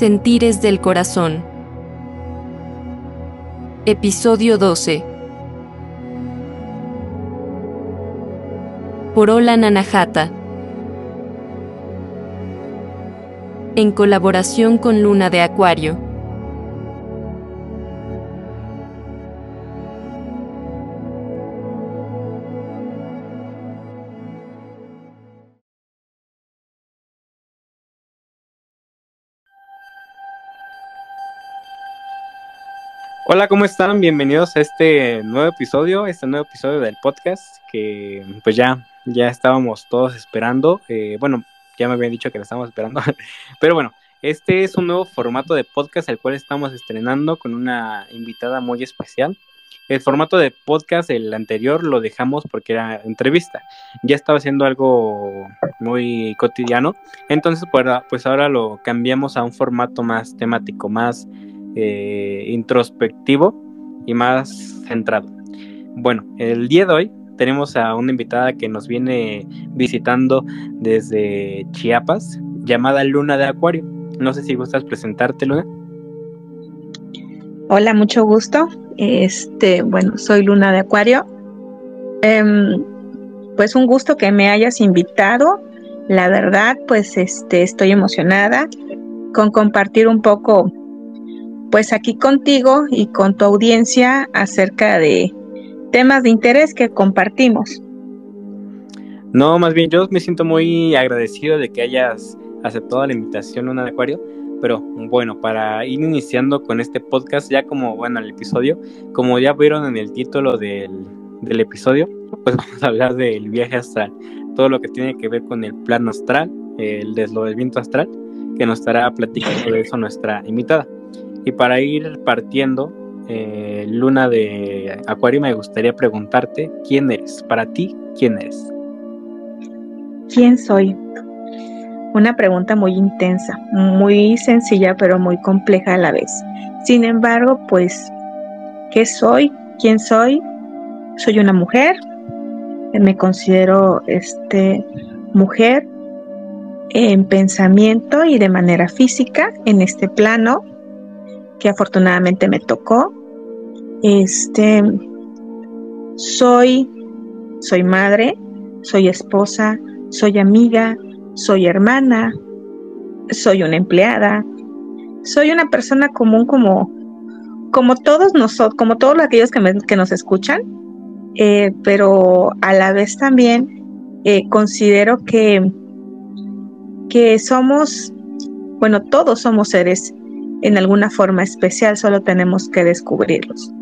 Sentires del Corazón. Episodio 12. Por Ola Nanajata. En colaboración con Luna de Acuario. Hola, ¿cómo están? Bienvenidos a este nuevo episodio, este nuevo episodio del podcast que pues ya, ya estábamos todos esperando. Eh, bueno, ya me habían dicho que lo estábamos esperando, pero bueno, este es un nuevo formato de podcast el cual estamos estrenando con una invitada muy especial. El formato de podcast, el anterior, lo dejamos porque era entrevista. Ya estaba haciendo algo muy cotidiano. Entonces, pues, pues ahora lo cambiamos a un formato más temático, más eh, introspectivo y más centrado. Bueno, el día de hoy tenemos a una invitada que nos viene visitando desde Chiapas, llamada Luna de Acuario. No sé si gustas presentarte, Luna. Hola, mucho gusto. Este, bueno, soy Luna de Acuario. Em, pues un gusto que me hayas invitado. La verdad, pues este, estoy emocionada con compartir un poco pues aquí contigo y con tu audiencia acerca de temas de interés que compartimos. No, más bien yo me siento muy agradecido de que hayas aceptado la invitación, Luna de Acuario. Pero bueno, para ir iniciando con este podcast, ya como, bueno, el episodio, como ya vieron en el título del, del episodio, pues vamos a hablar del viaje astral, todo lo que tiene que ver con el plano astral, el deslodamiento astral, que nos estará platicando de eso nuestra invitada. Y para ir partiendo, eh, Luna de Acuario, me gustaría preguntarte, ¿quién eres? Para ti, ¿quién eres? ¿Quién soy? Una pregunta muy intensa, muy sencilla, pero muy compleja a la vez. Sin embargo, pues, ¿qué soy? ¿Quién soy? Soy una mujer, me considero este, mujer en pensamiento y de manera física en este plano que afortunadamente me tocó. Este, soy, soy madre, soy esposa, soy amiga, soy hermana, soy una empleada, soy una persona común como, como todos nosotros, como todos aquellos que, que nos escuchan, eh, pero a la vez también eh, considero que, que somos, bueno, todos somos seres en alguna forma especial, solo tenemos que descubrirlos.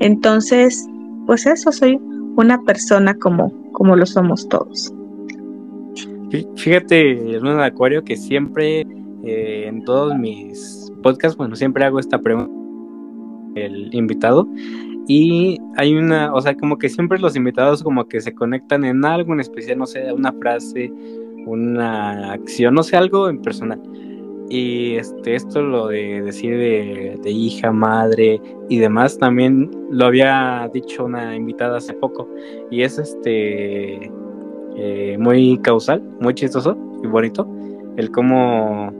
Entonces, pues eso, soy una persona como, como lo somos todos. Fíjate, Luna de Acuario, que siempre eh, en todos mis podcasts, bueno, siempre hago esta pregunta el invitado y hay una, o sea, como que siempre los invitados como que se conectan en algo en especial, no sé, una frase, una acción, no sé, algo en personal. Y este, esto lo de decir de, hija, madre y demás, también lo había dicho una invitada hace poco. Y es este eh, muy causal, muy chistoso y bonito. El cómo,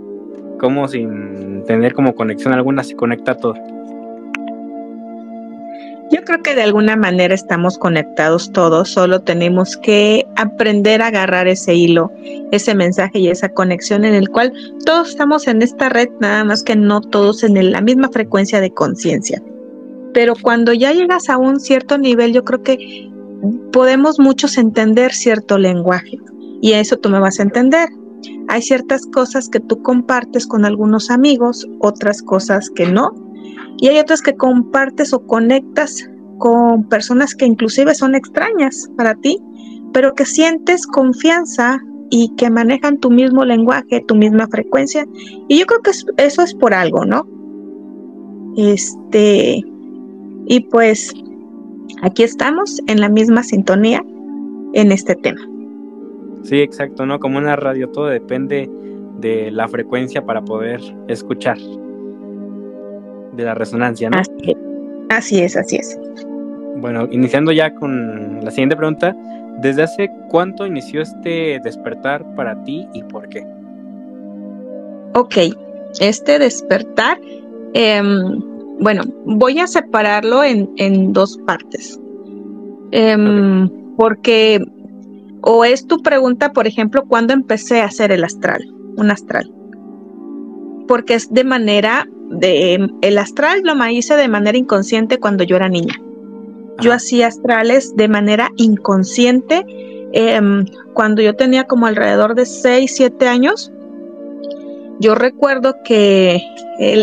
cómo sin tener como conexión alguna se conecta todo. Yo creo que de alguna manera estamos conectados todos, solo tenemos que aprender a agarrar ese hilo, ese mensaje y esa conexión en el cual todos estamos en esta red, nada más que no todos en la misma frecuencia de conciencia. Pero cuando ya llegas a un cierto nivel, yo creo que podemos muchos entender cierto lenguaje y eso tú me vas a entender. Hay ciertas cosas que tú compartes con algunos amigos, otras cosas que no, y hay otras que compartes o conectas con personas que inclusive son extrañas para ti, pero que sientes confianza y que manejan tu mismo lenguaje, tu misma frecuencia. Y yo creo que eso es por algo, ¿no? Este, y pues aquí estamos en la misma sintonía en este tema. Sí, exacto, ¿no? Como una radio, todo depende de la frecuencia para poder escuchar de la resonancia, ¿no? Así es, así es, Bueno, iniciando ya con la siguiente pregunta, ¿desde hace cuánto inició este despertar para ti y por qué? Ok, Este despertar, em, bueno, voy a separarlo en, en dos partes. Em, porque, o es tu pregunta, por ejemplo, ¿cuándo empecé a hacer el astral? Un astral. Porque es de manera, de, el astral lo hice de manera inconsciente cuando yo era niña. Yo hacía astrales de manera inconsciente em, cuando yo tenía como alrededor de 6, 7 años. Yo recuerdo que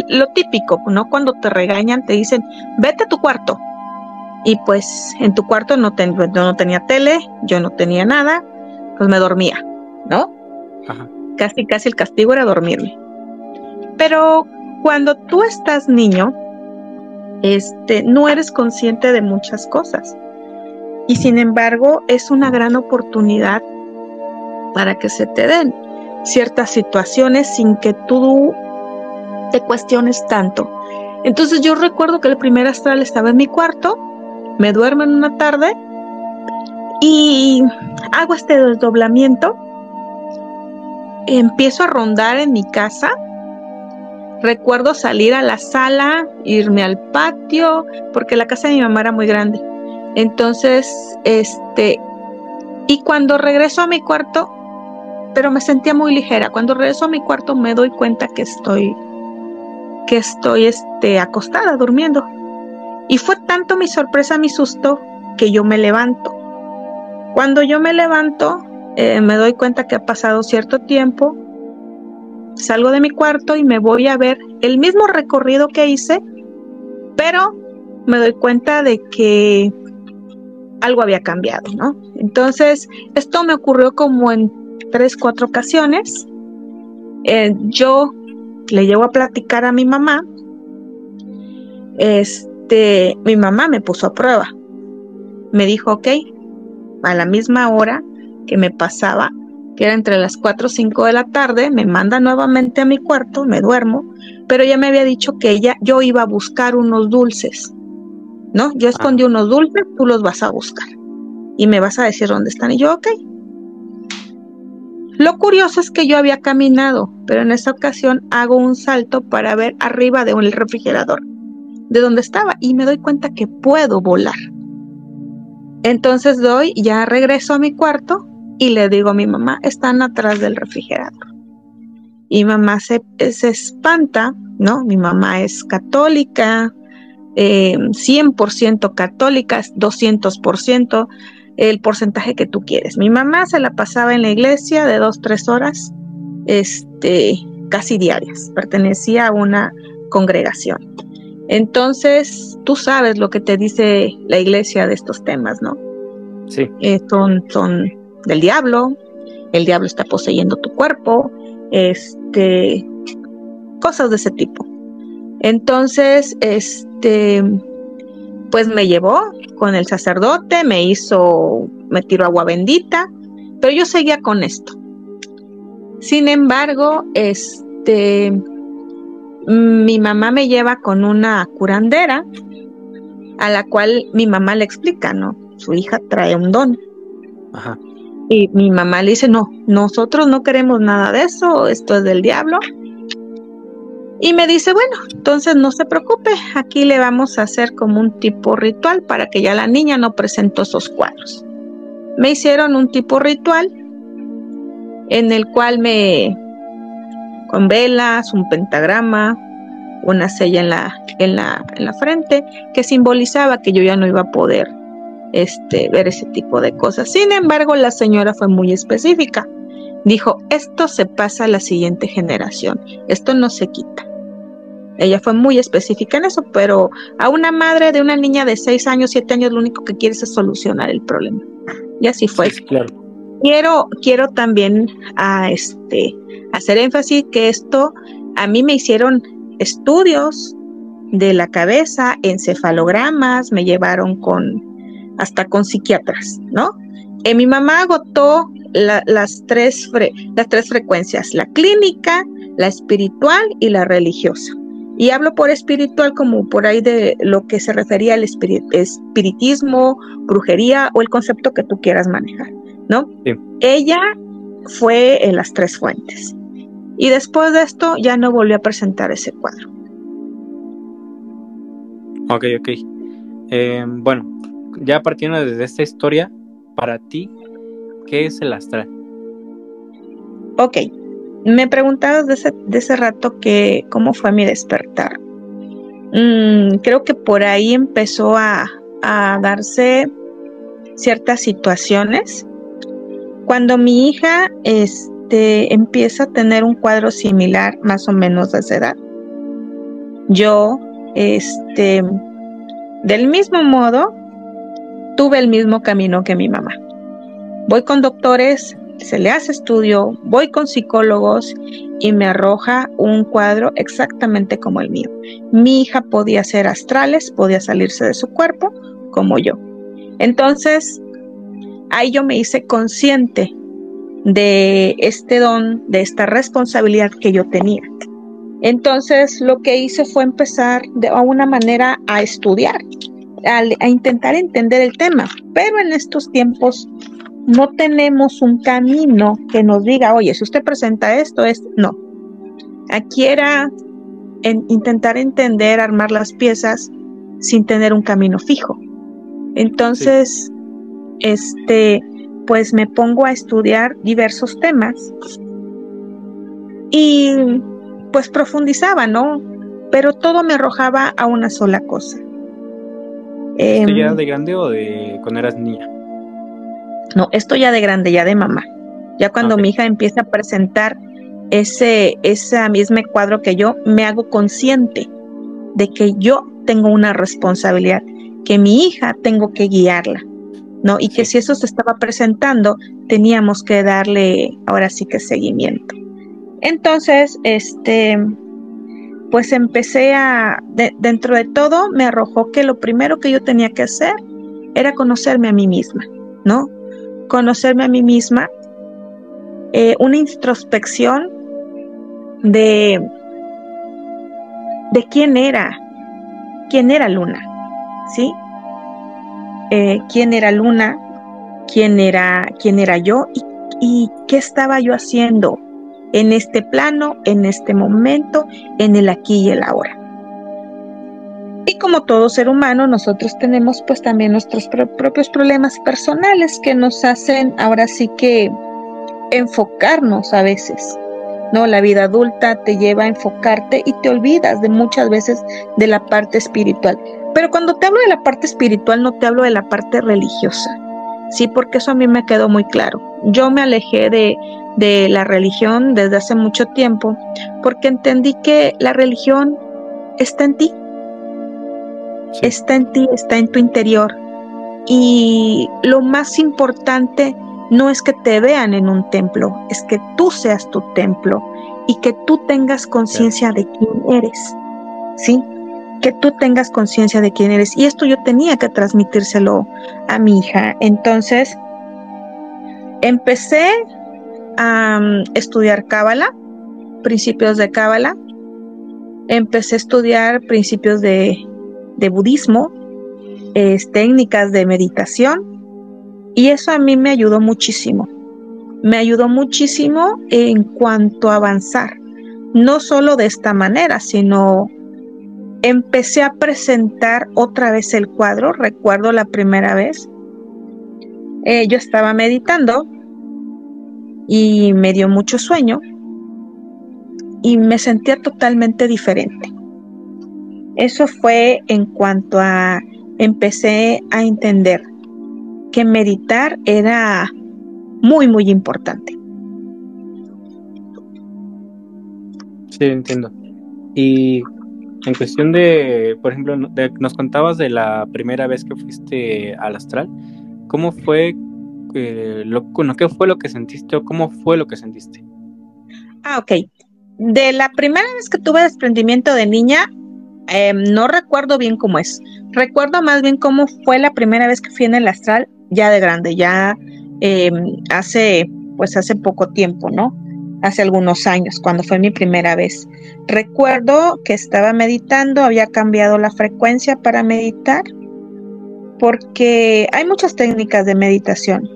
lo típico, ¿no? Cuando te regañan, te dicen, vete a tu cuarto. Y pues en tu cuarto no, yo no tenía tele, yo no tenía nada, pues me dormía, ¿no? Casi, casi el castigo era dormirme. Pero cuando tú estás niño, este, no eres consciente de muchas cosas. Y sin embargo, es una gran oportunidad para que se te den ciertas situaciones sin que tú te cuestiones tanto. Entonces yo recuerdo que el primer astral estaba en mi cuarto, me duermo en una tarde y hago este desdoblamiento, empiezo a rondar en mi casa Recuerdo salir a la sala, irme al patio, porque la casa de mi mamá era muy grande. Entonces, este, y cuando regreso a mi cuarto, pero me sentía muy ligera. Cuando regreso a mi cuarto me doy cuenta que estoy, que estoy, este, acostada, durmiendo. Y fue tanto mi sorpresa, mi susto, que yo me levanto. Cuando yo me levanto, eh, me doy cuenta que ha pasado cierto tiempo salgo de mi cuarto y me voy a ver el mismo recorrido que hice, pero me doy cuenta de que algo había cambiado, ¿no? Entonces, esto me ocurrió como en tres, cuatro ocasiones. Eh, yo le llevo a platicar a mi mamá. Este, mi mamá me puso a prueba. Me dijo, ok, a la misma hora que me pasaba, que era entre las 4 o 5 de la tarde, me manda nuevamente a mi cuarto, me duermo, pero ella me había dicho que ella, yo iba a buscar unos dulces, ¿no? Yo escondí ah. unos dulces, tú los vas a buscar y me vas a decir dónde están. Y yo, ok. Lo curioso es que yo había caminado, pero en esta ocasión hago un salto para ver arriba de un refrigerador, de donde estaba, y me doy cuenta que puedo volar. Entonces doy, ya regreso a mi cuarto, y le digo a mi mamá, están atrás del refrigerador. Y mamá se, se espanta, ¿no? Mi mamá es católica, 100% eh, católica, 200%, el porcentaje que tú quieres. Mi mamá se la pasaba en la iglesia de dos, tres horas, este, casi diarias. Pertenecía a una congregación. Entonces, tú sabes lo que te dice la iglesia de estos temas, ¿no? Sí. Eh, son, son del diablo, el diablo está poseyendo tu cuerpo, este, cosas de ese tipo. Entonces, este, pues me llevó con el sacerdote, me hizo, me tiró agua bendita, pero yo seguía con esto. Sin embargo, este, mi mamá me lleva con una curandera a la cual mi mamá le explica, ¿no? Su hija trae un don. Ajá. Y mi mamá le dice, no, nosotros no queremos nada de eso, esto es del diablo. Y me dice, bueno, entonces no se preocupe, aquí le vamos a hacer como un tipo ritual para que ya la niña no presentó esos cuadros. Me hicieron un tipo ritual en el cual me, con velas, un pentagrama, una sella en la, en la, en la frente, que simbolizaba que yo ya no iba a poder este, ver ese tipo de cosas. Sin embargo, la señora fue muy específica. Dijo, esto se pasa a la siguiente generación, esto no se quita. Ella fue muy específica en eso, pero a una madre de una niña de 6 años, 7 años, lo único que quiere es solucionar el problema. Y así fue. claro. Quiero, quiero también a este, hacer énfasis que esto a mí me hicieron estudios de la cabeza, encefalogramas, me llevaron con hasta con psiquiatras, ¿no? Eh, mi mamá agotó las, tres las tres frecuencias, la clínica, la espiritual y la religiosa. Y hablo por espiritual como por ahí de lo que se refería al espiritismo, brujería o el concepto que tú quieras manejar, ¿no? Ella fue en las tres fuentes. Y después de esto ya no volví a presentar ese cuadro. Ok, ok. Eh, bueno, ya partiendo desde esta historia, para ti, ¿qué es el astral? Ok, me preguntabas de ese, rato que cómo fue mi despertar. Mm, creo que por ahí empezó a, a darse ciertas situaciones. Cuando mi hija este, empieza a tener un cuadro similar, más o menos de esa edad, yo, este, del mismo modo, tuve el mismo camino que mi mamá. Voy con doctores, se le hace estudio, voy con psicólogos y me arroja un cuadro exactamente como el mío. Mi hija podía ser astrales, podía salirse de su cuerpo como yo. Entonces, ahí yo me hice consciente de este don, de esta responsabilidad que yo tenía. Entonces, lo que hice fue empezar de alguna manera a estudiar, a, intentar entender el tema, pero en estos tiempos no tenemos un camino que nos diga, oye, si usted presenta esto, es no. Aquí era en intentar entender, armar las piezas sin tener un camino fijo. Entonces, este, pues me pongo a estudiar diversos temas y pues profundizaba, ¿no? Pero todo me arrojaba a una sola cosa. ¿Esto ya em, de grande o de cuando eras niña? No, esto ya de grande, ya de mamá. Ya cuando mi hija empieza a presentar ese, ese mismo cuadro que yo, me hago consciente de que yo tengo una responsabilidad, que mi hija tengo que guiarla, ¿no? Y que si eso se estaba presentando, teníamos que darle ahora sí que seguimiento. Entonces, este, pues empecé a, dentro de todo, me arrojó que lo primero que yo tenía que hacer era conocerme a mí misma, ¿no? conocerme a mí misma, eh, una introspección de, de quién era, quién era Luna, ¿sí? Eh, quién era Luna, quién era, quién era yo y, y qué estaba yo haciendo en este plano, en este momento, en el aquí y el ahora. Y como todo ser humano, nosotros tenemos pues también nuestros propios problemas personales que nos hacen ahora sí que enfocarnos a veces. ¿no? La vida adulta te lleva a enfocarte y te olvidas de muchas veces de la parte espiritual. Pero cuando te hablo de la parte espiritual, no te hablo de la parte religiosa. Sí, porque eso a mí me quedó muy claro. Yo me alejé de, de la religión desde hace mucho tiempo porque entendí que la religión está en ti, está en ti, está en tu interior. Y lo más importante no es que te vean en un templo, es que tú seas tu templo y que tú tengas conciencia de quién eres. ¿Sí? Que tú tengas conciencia de quién eres. Y esto yo tenía que transmitírselo a mi hija. Entonces, empecé a mm, estudiar Cábala, principios de Cábala. Empecé a estudiar principios de de budismo, técnicas de meditación, y eso a mí me ayudó muchísimo. Me ayudó muchísimo en cuanto a avanzar, no solo de esta manera, sino empecé a presentar otra vez el cuadro. Recuerdo la primera vez, eh, yo estaba meditando y me dio mucho sueño y me sentía totalmente diferente. Eso fue en cuanto a empecé a entender que meditar era muy, muy importante. Sí, entiendo. Y en cuestión de, por ejemplo, nos contabas de la primera vez que fuiste al astral, ¿cómo fue, lo, qué fue lo que sentiste o cómo fue lo que sentiste? Ah, ok. De la primera vez que tuve desprendimiento de niña, Em, no recuerdo bien cómo es. Recuerdo más bien cómo fue la primera vez que fui en el astral, ya de grande, ya em, hace, pues hace poco tiempo, ¿no? Hace algunos años, cuando fue mi primera vez. Recuerdo que estaba meditando, había cambiado la frecuencia para meditar, porque hay muchas técnicas de meditación,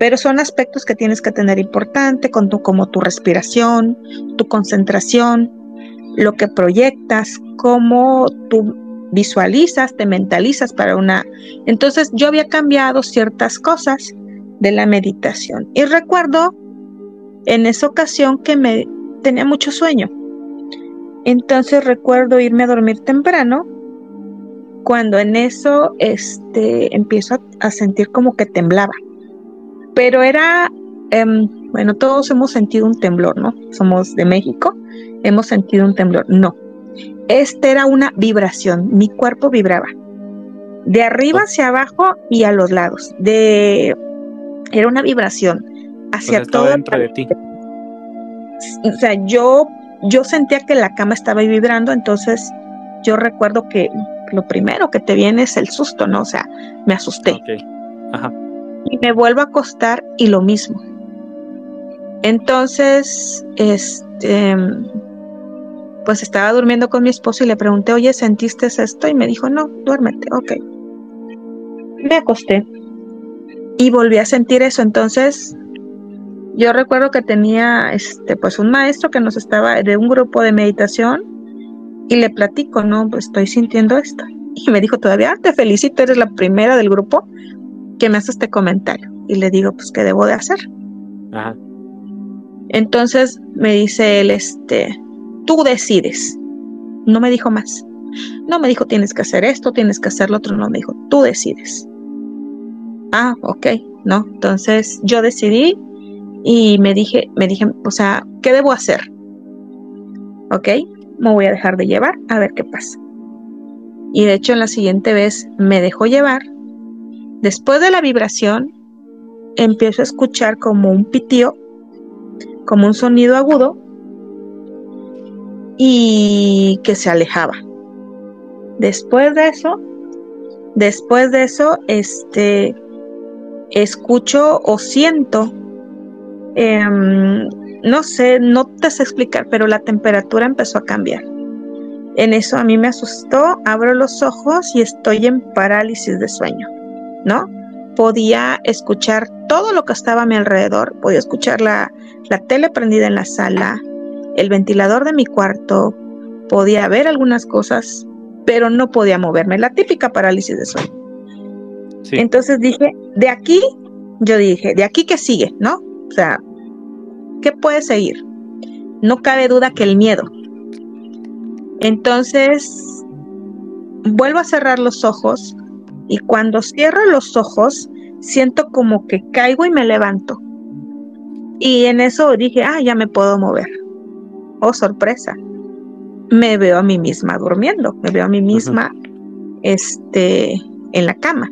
pero son aspectos que tienes que tener importante, como tu respiración, tu concentración, lo que proyectas, cómo tú visualizas, te mentalizas para una... Entonces yo había cambiado ciertas cosas de la meditación y recuerdo en esa ocasión que me tenía mucho sueño. Entonces recuerdo irme a dormir temprano cuando en eso este empiezo a sentir como que temblaba pero era, em, bueno, todos hemos sentido un temblor, ¿no? Somos de México, hemos sentido un temblor. No, este era una vibración, mi cuerpo vibraba. De arriba hacia abajo y a los lados. De era una vibración hacia todo dentro de ti. O sea, yo yo sentía que la cama estaba vibrando, entonces yo recuerdo que lo primero que te viene es el susto, ¿no? O sea, me asusté. Okay. Ajá y me vuelvo a acostar y lo mismo. Entonces, este, pues estaba durmiendo con mi esposo y le pregunté, oye, ¿sentiste esto? Y me dijo, no, duérmete, ok. Me acosté y volví a sentir eso. Entonces, yo recuerdo que tenía, este, pues un maestro que nos estaba de un grupo de meditación y le platico, no, pues estoy sintiendo esto. Y me dijo, todavía te felicito, eres la primera del grupo que me hace este comentario. Y le digo, pues, ¿qué debo de hacer? Ajá. Entonces me dice él, este, tú decides. No me dijo más. No me dijo, tienes que hacer esto, tienes que hacer lo otro. No, me dijo, tú decides. Ah, ok, no. Entonces yo decidí y me dije, me dije, o sea, ¿qué debo hacer? Ok, me voy a dejar de llevar a ver qué pasa. Y de hecho en la siguiente vez me dejó llevar Después de la vibración, empiezo a escuchar como un pitío, como un sonido agudo y que se alejaba. Después de eso, después de eso, este, escucho o siento, em, no sé, no te sé explicar, pero la temperatura empezó a cambiar. En eso a mí me asustó, abro los ojos y estoy en parálisis de sueño. ¿No? Podía escuchar todo lo que estaba a mi alrededor, podía escuchar la, tele prendida en la sala, el ventilador de mi cuarto, podía ver algunas cosas, pero no podía moverme, la típica parálisis de sueño. Entonces dije, de aquí, yo dije, de aquí que sigue, ¿no? O sea, ¿qué puede seguir? No cabe duda que el miedo. Entonces, vuelvo a cerrar los ojos, y cuando cierro los ojos, siento como que caigo y me levanto. Y en eso dije, ah, ya me puedo mover. Oh, sorpresa. Me veo a mí misma durmiendo, me veo a mí misma este, en la cama.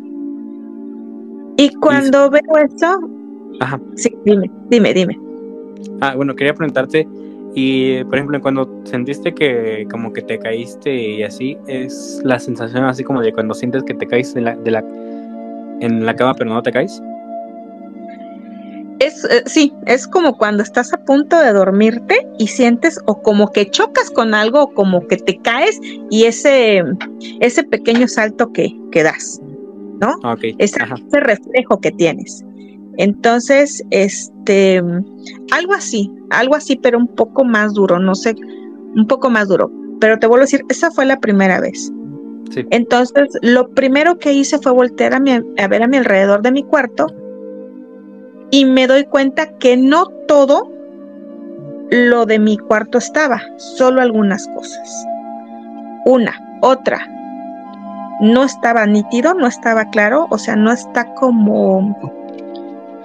Y cuando veo eso, Ajá. sí, dime, dime, dime. Ah, bueno, quería preguntarte, y por ejemplo, cuando sentiste que como que te caíste y así, es la sensación así como de cuando sientes que te caes en la, de la, en la cama pero no te caes. Es, eh, sí, es como cuando estás a punto de dormirte y sientes o como que chocas con algo o como que te caes y ese, ese pequeño salto que, que das, ¿no? Okay. ese reflejo que tienes. Entonces, este, algo así, algo así, pero un poco más duro, no sé, un poco más duro. Pero te vuelvo a decir, esa fue la primera vez. Sí. Entonces, lo primero que hice fue voltear a, mi, a ver a mi alrededor de mi cuarto y me doy cuenta que no todo lo de mi cuarto estaba, solo algunas cosas. Una, otra, no estaba nítido, no estaba claro, o sea, no está como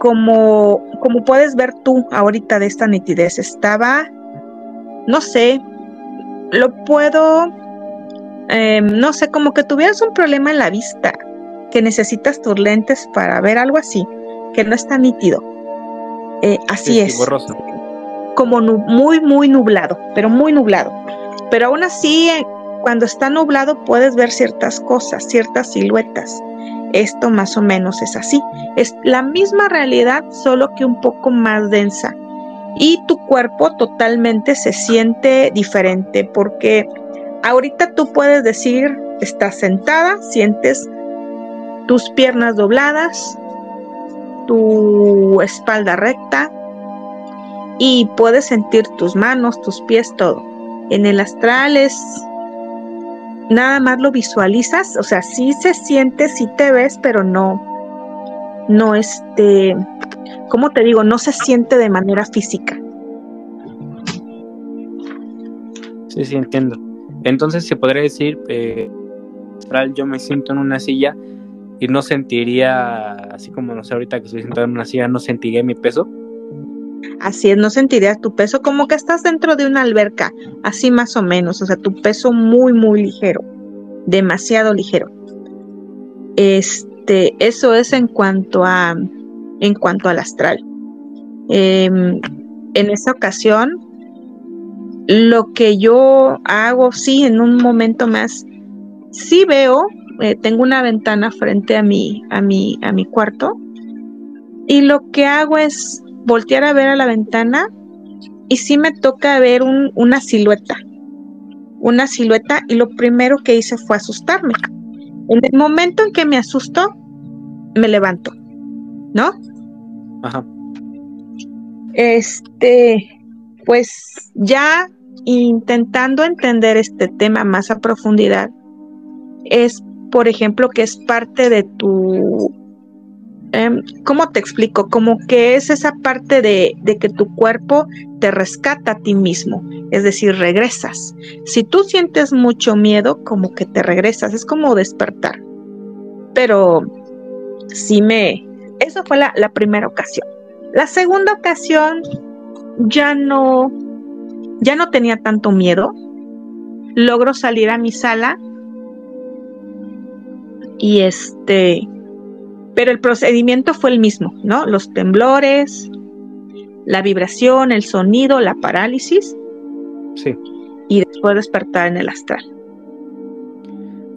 como, como puedes ver tú ahorita de esta nitidez, estaba, no sé, lo puedo, em, no sé, como que tuvieras un problema en la vista, que necesitas tus lentes para ver algo así, que no está nítido. Eh, así es. Como muy, muy nublado, pero muy nublado. Pero aún así, eh, cuando está nublado puedes ver ciertas cosas, ciertas siluetas. Esto más o menos es así. Es la misma realidad, solo que un poco más densa. Y tu cuerpo totalmente se siente diferente porque ahorita tú puedes decir, estás sentada, sientes tus piernas dobladas, tu espalda recta y puedes sentir tus manos, tus pies, todo. En el astral es nada más lo visualizas, o sea, sí se siente, sí te ves, pero no, no este, ¿cómo te digo? No se siente de manera física. Sí, sí, entiendo. Entonces se podría decir, eh, yo me siento en una silla y no sentiría, así como no sé, ahorita que estoy sentado en una silla, no sentiría mi peso. Así es, no sentirías tu peso como que estás dentro de una alberca, así más o menos, o sea, tu peso muy, muy ligero, demasiado ligero. Este, eso es en cuanto a, en cuanto al astral. Em, en esa ocasión, lo que yo hago, sí, en un momento más, sí veo, eh, tengo una ventana frente a mi, a mi, a mi cuarto, y lo que hago es voltear a ver a la ventana y sí me toca ver una silueta, una silueta y lo primero que hice fue asustarme. En el momento en que me asustó, me levanto, ¿no? Ajá. Este, pues ya intentando entender este tema más a profundidad, es, por ejemplo, que es parte de tu Em, ¿cómo te explico? Como que es esa parte de, que tu cuerpo te rescata a ti mismo, es decir, regresas. Si tú sientes mucho miedo, como que te regresas, es como despertar. Pero sí me... Eso fue la, la primera ocasión. La segunda ocasión ya no, ya no tenía tanto miedo. Logro salir a mi sala y este pero el procedimiento fue el mismo, ¿no? Los temblores, la vibración, el sonido, la parálisis. Sí. Y después despertar en el astral.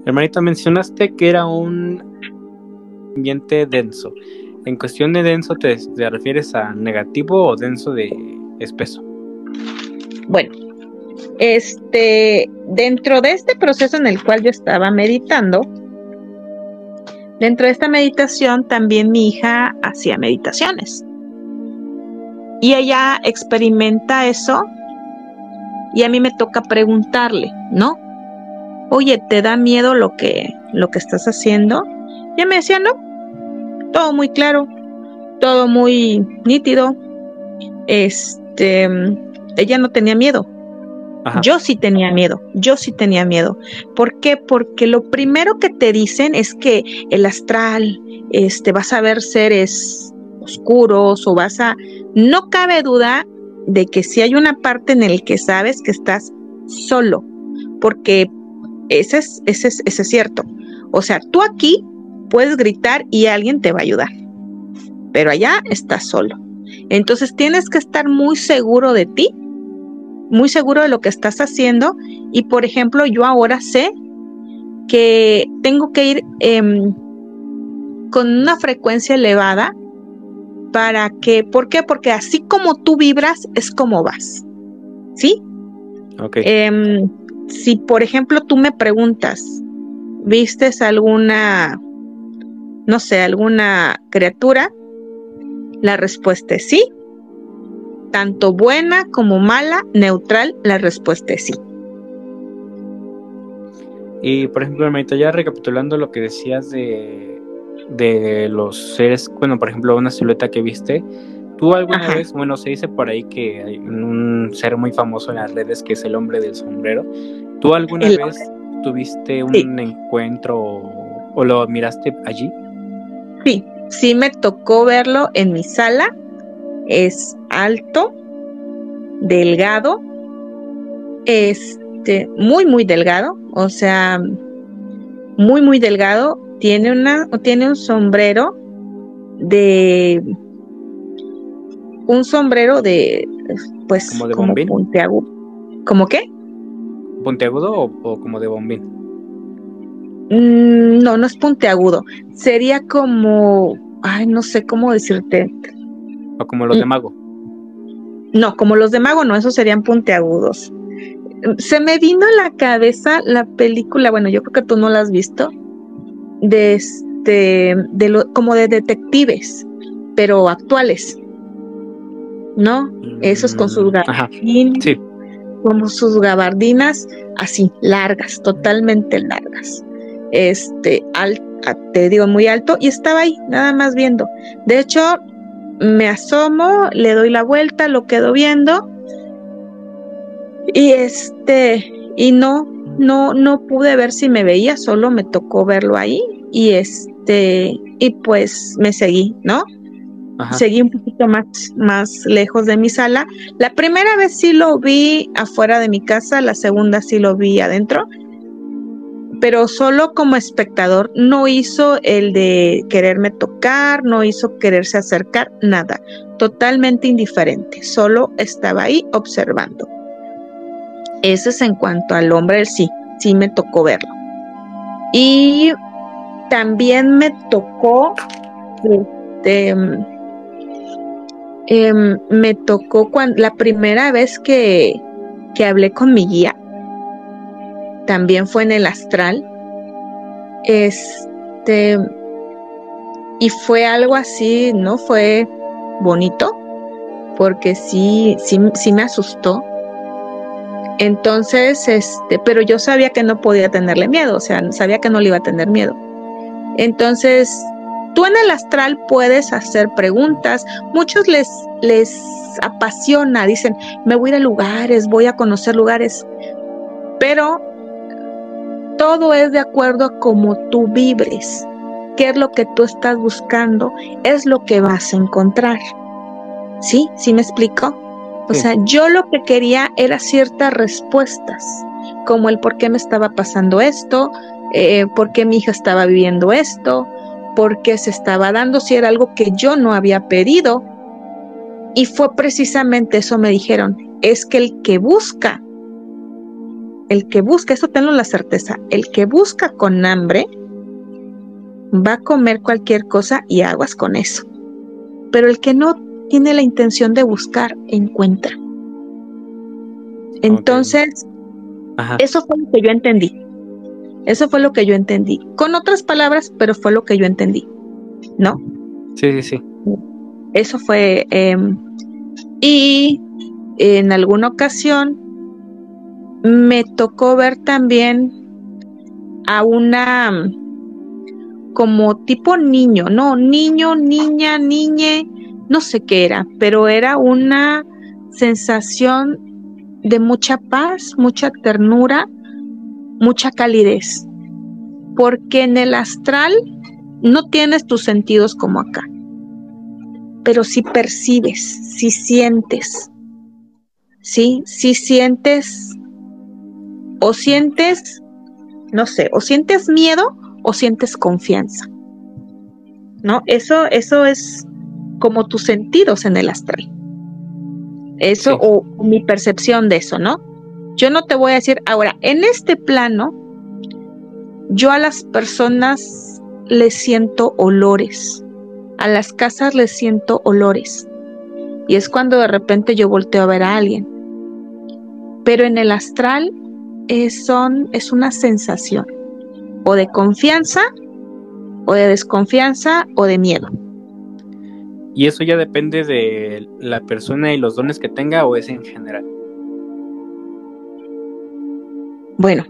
Hermanita, mencionaste que era un ambiente denso. En cuestión de denso, ¿te, te refieres a negativo o denso de espeso? Bueno, este, dentro de este proceso en el cual yo estaba meditando, Dentro de esta meditación también mi hija hacía meditaciones. Y ella experimenta eso y a mí me toca preguntarle, ¿no? Oye, ¿te da miedo lo que, lo que estás haciendo? Y ella me decía, no, todo muy claro, todo muy nítido. Este, ella no tenía miedo. Yo sí tenía miedo, yo sí tenía miedo. ¿Por qué? Porque lo primero que te dicen es que el astral, este, vas a ver seres oscuros o vas a... No cabe duda de que si hay una parte en el que sabes que estás solo, porque ese es, ese es, ese es cierto. O sea, tú aquí puedes gritar y alguien te va a ayudar, pero allá estás solo. Entonces tienes que estar muy seguro de ti muy seguro de lo que estás haciendo y por ejemplo yo ahora sé que tengo que ir em, con una frecuencia elevada para que, ¿por qué? Porque así como tú vibras es como vas, ¿sí? Ok. Em, si por ejemplo tú me preguntas, ¿vistes alguna, no sé, alguna criatura? La respuesta es sí tanto buena como mala, neutral, la respuesta es sí. Y por ejemplo, Hermanita, ya recapitulando lo que decías de, de los seres, bueno, por ejemplo, una silueta que viste, ¿tú alguna vez, bueno, se dice por ahí que hay un ser muy famoso en las redes que es el hombre del sombrero, ¿tú alguna vez tuviste un encuentro o, o lo miraste allí? Sí, sí me tocó verlo en mi sala es alto, delgado, este, muy, muy delgado, o sea, muy, muy delgado. Tiene, una, tiene un sombrero de. Un sombrero de. Pues. ¿Como de bombín? puntiagudo. ¿Cómo qué? ¿Puntiagudo o, o como de bombín? Mm, no, no es puntiagudo. Sería como. Ay, no sé cómo decirte. ¿O como los de mm. mago? No, como los de mago no, esos serían puntiagudos. Se me vino a la cabeza la película, bueno, yo creo que tú no la has visto, de este, de lo, como de detectives, pero actuales. ¿No? Esos con sus Mm, gabardinas, Sí. como sus gabardinas así, largas, totalmente largas. Este, al- te digo, muy alto, y estaba ahí, nada más viendo. De hecho, me asomo, le doy la vuelta, lo quedo viendo, y este, y no, no, no pude ver si me veía, solo me tocó verlo ahí, y este, y pues me seguí, ¿no? Ajá. seguí un poquito más, más lejos de mi sala. La primera vez sí lo vi afuera de mi casa, la segunda sí lo vi adentro, pero solo como espectador, no hizo el de quererme tocar, no hizo quererse acercar, nada, totalmente indiferente, solo estaba ahí observando. Eso es en cuanto al hombre, sí, sí me tocó verlo. Y también me tocó, este, em, me tocó cuando la primera vez que, que hablé con mi guía, también fue en el astral. Este, y fue algo así, ¿no? Fue bonito, porque sí, sí, sí me asustó. Entonces, este, pero yo sabía que no podía tenerle miedo, o sea, sabía que no le iba a tener miedo. Entonces, tú en el astral puedes hacer preguntas, muchos les, les apasiona, dicen, me voy a a lugares, voy a conocer lugares, pero todo es de acuerdo a cómo tú vibres, qué es lo que tú estás buscando, es lo que vas a encontrar. ¿Sí? ¿Sí me explico? O Sí. sea, yo lo que quería era ciertas respuestas, como el por qué me estaba pasando esto, eh, por qué mi hija estaba viviendo esto, por qué se estaba dando, si era algo que yo no había pedido. Y fue precisamente eso me dijeron, es que el que busca, el que busca, eso tengo la certeza, el que busca con hambre va a comer cualquier cosa y aguas con eso. Pero el que no tiene la intención de buscar, encuentra. Entonces, eso fue lo que yo entendí. Eso fue lo que yo entendí. Con otras palabras, pero fue lo que yo entendí. ¿No? Sí, sí, sí. Eso fue. eh, y en alguna ocasión me tocó ver también a una mm, como tipo niño, no, niño, niña, niñe, no sé qué era, pero era una sensación de mucha paz, mucha ternura, mucha calidez. Porque en el astral no tienes tus sentidos como acá, pero sí percibes, sí sientes, sí, sí sientes, o sientes, no sé, o sientes miedo o sientes confianza. ¿No? Eso, eso es como tus sentidos en el astral. Eso, Sí. o, o mi percepción de eso, ¿no? Yo no te voy a decir, ahora, en este plano, yo a las personas les siento olores, a las casas les siento olores. Y es cuando de repente yo volteo a ver a alguien. Pero en el astral es, son, es una sensación o de confianza, o de desconfianza, o de miedo. ¿Y eso ya depende de la persona y los dones que tenga o es en general? Bueno,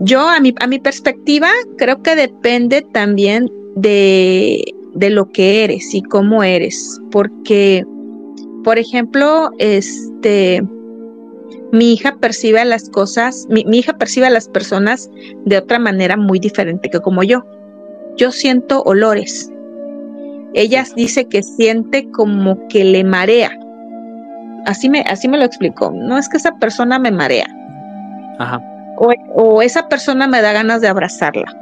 yo a mi, a mi perspectiva creo que depende también de, de lo que eres y cómo eres, porque, por ejemplo, este, mi hija percibe a las cosas, mi, mi hija percibe a las personas de otra manera muy diferente que como yo. Yo siento olores. Ella dice que siente como que le marea. Así me, así me lo explicó. No es que esa persona me marea Ajá. o, o esa persona me da ganas de abrazarla,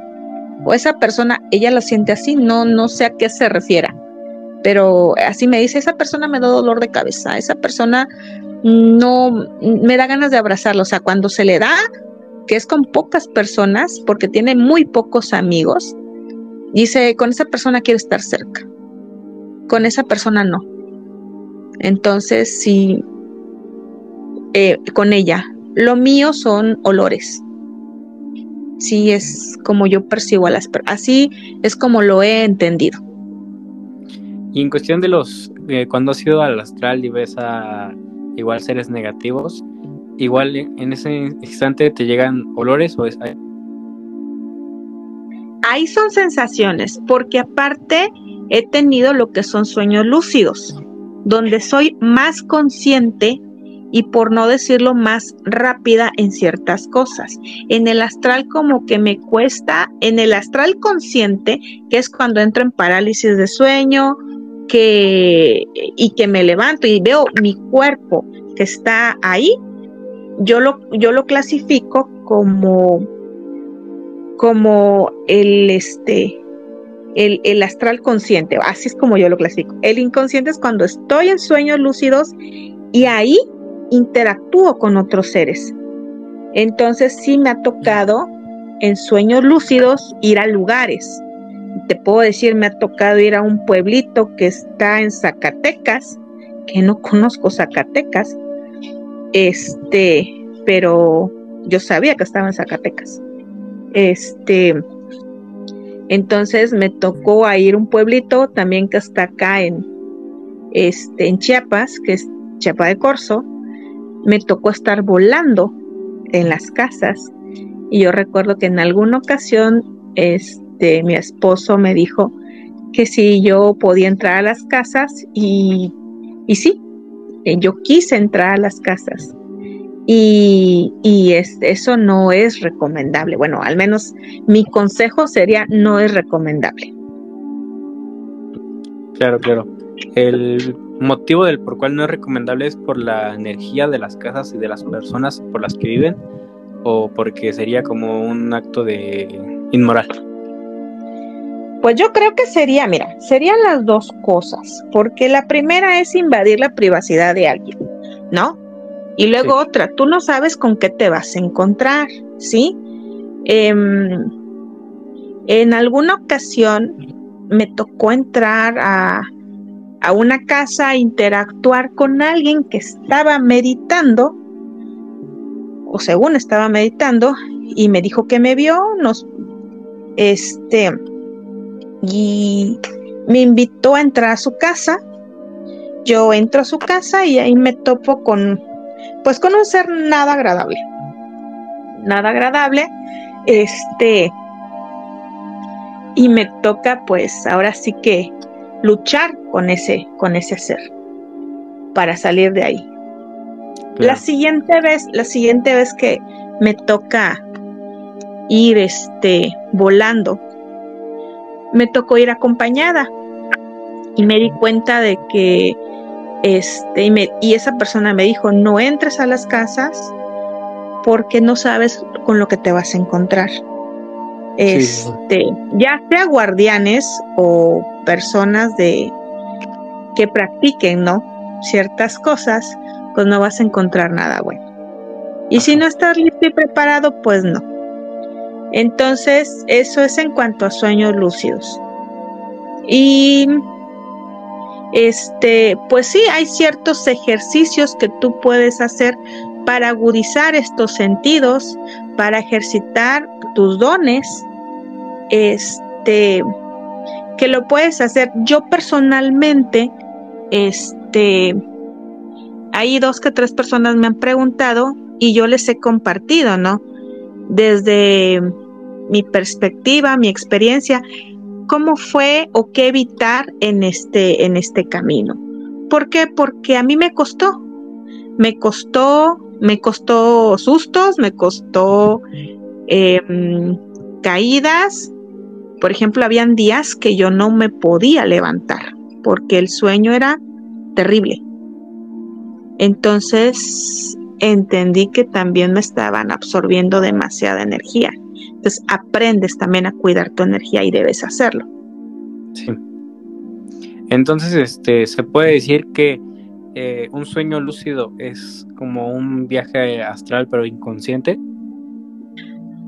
o esa persona, ella lo siente así, no, no sé a qué se refiera, pero así me dice, esa persona me da dolor de cabeza, esa persona no me da ganas de abrazarla, o sea, cuando se le da, que es con pocas personas, porque tiene muy pocos amigos, dice, con esa persona quiero estar cerca, con esa persona no. Entonces, sí, eh, con ella, lo mío son olores. Sí, es como yo percibo a las personas. Así es como lo he entendido. Y en cuestión de los, eh, cuando has ido al astral y ves a igual seres negativos, igual en ese instante te llegan olores o es... Ahí son sensaciones, porque aparte he tenido lo que son sueños lúcidos, donde soy más consciente y por no decirlo más rápida en ciertas cosas. En el astral como que me cuesta, en el astral consciente, que es cuando entro en parálisis de sueño, que y que me levanto y veo mi cuerpo que está ahí, yo lo, yo lo clasifico como, como el, este, el, el, astral consciente, así es como yo lo clasifico. El inconsciente es cuando estoy en sueños lúcidos y ahí interactúo con otros seres. Entonces sí me ha tocado en sueños lúcidos ir a lugares. Te puedo decir, me ha tocado ir a un pueblito que está en Zacatecas, que no conozco Zacatecas, este, pero yo sabía que estaba en Zacatecas. Este, entonces me tocó ir a un pueblito también que está acá en, este, en Chiapas, que es Chiapa de Corzo. Me tocó estar volando en las casas y yo recuerdo que en alguna ocasión este, mi esposo me dijo que si yo podía entrar a las casas y, y sí, eh, yo quise entrar a las casas y, eso no es recomendable. Bueno, al menos mi consejo sería no es recomendable. Claro, claro. El motivo del por cual no es recomendable es por la energía de las casas y de las personas por las que viven o porque sería como un acto de inmoral. Pues yo creo que sería, mira, serían las dos cosas, porque la primera es invadir la privacidad de alguien, ¿no? Y luego otra, tú no sabes con qué te vas a encontrar, ¿sí? Em, en alguna ocasión me tocó entrar a, a una casa, interactuar con alguien que estaba meditando, o según estaba meditando, y me dijo que me vio, nos, este, y me invitó a entrar a su casa. Yo entro a su casa y ahí me topo con, pues con un ser nada agradable. Nada agradable. Este, y me toca pues ahora sí que luchar con ese, con ese ser para salir de ahí. La siguiente vez, la siguiente vez que me toca ir este volando me tocó ir acompañada. Y me di cuenta de que este y, y esa persona me dijo no entres a las casas porque no sabes con lo que te vas a encontrar este ya sea guardianes o personas de que practiquen no ciertas cosas pues no vas a encontrar nada bueno. Y si no estás listo y preparado pues no entonces, eso es en cuanto a sueños lúcidos. Y este, pues sí, hay ciertos ejercicios que tú puedes hacer para agudizar estos sentidos, para ejercitar tus dones. Este, que lo puedes hacer. Yo personalmente, este, hay dos que tres personas me han preguntado y yo les he compartido, ¿no? Desde mi perspectiva, mi experiencia, cómo fue o qué evitar en este, en este camino. ¿Por qué? Porque a mí me costó, me costó, me costó sustos, me costó em, caídas. Por ejemplo, habían días que yo no me podía levantar porque el sueño era terrible. Entonces entendí que también me estaban absorbiendo demasiada energía. Entonces aprendes también a cuidar tu energía y debes hacerlo. Sí. Entonces, este, se puede decir que eh, un sueño lúcido es como un viaje astral pero inconsciente.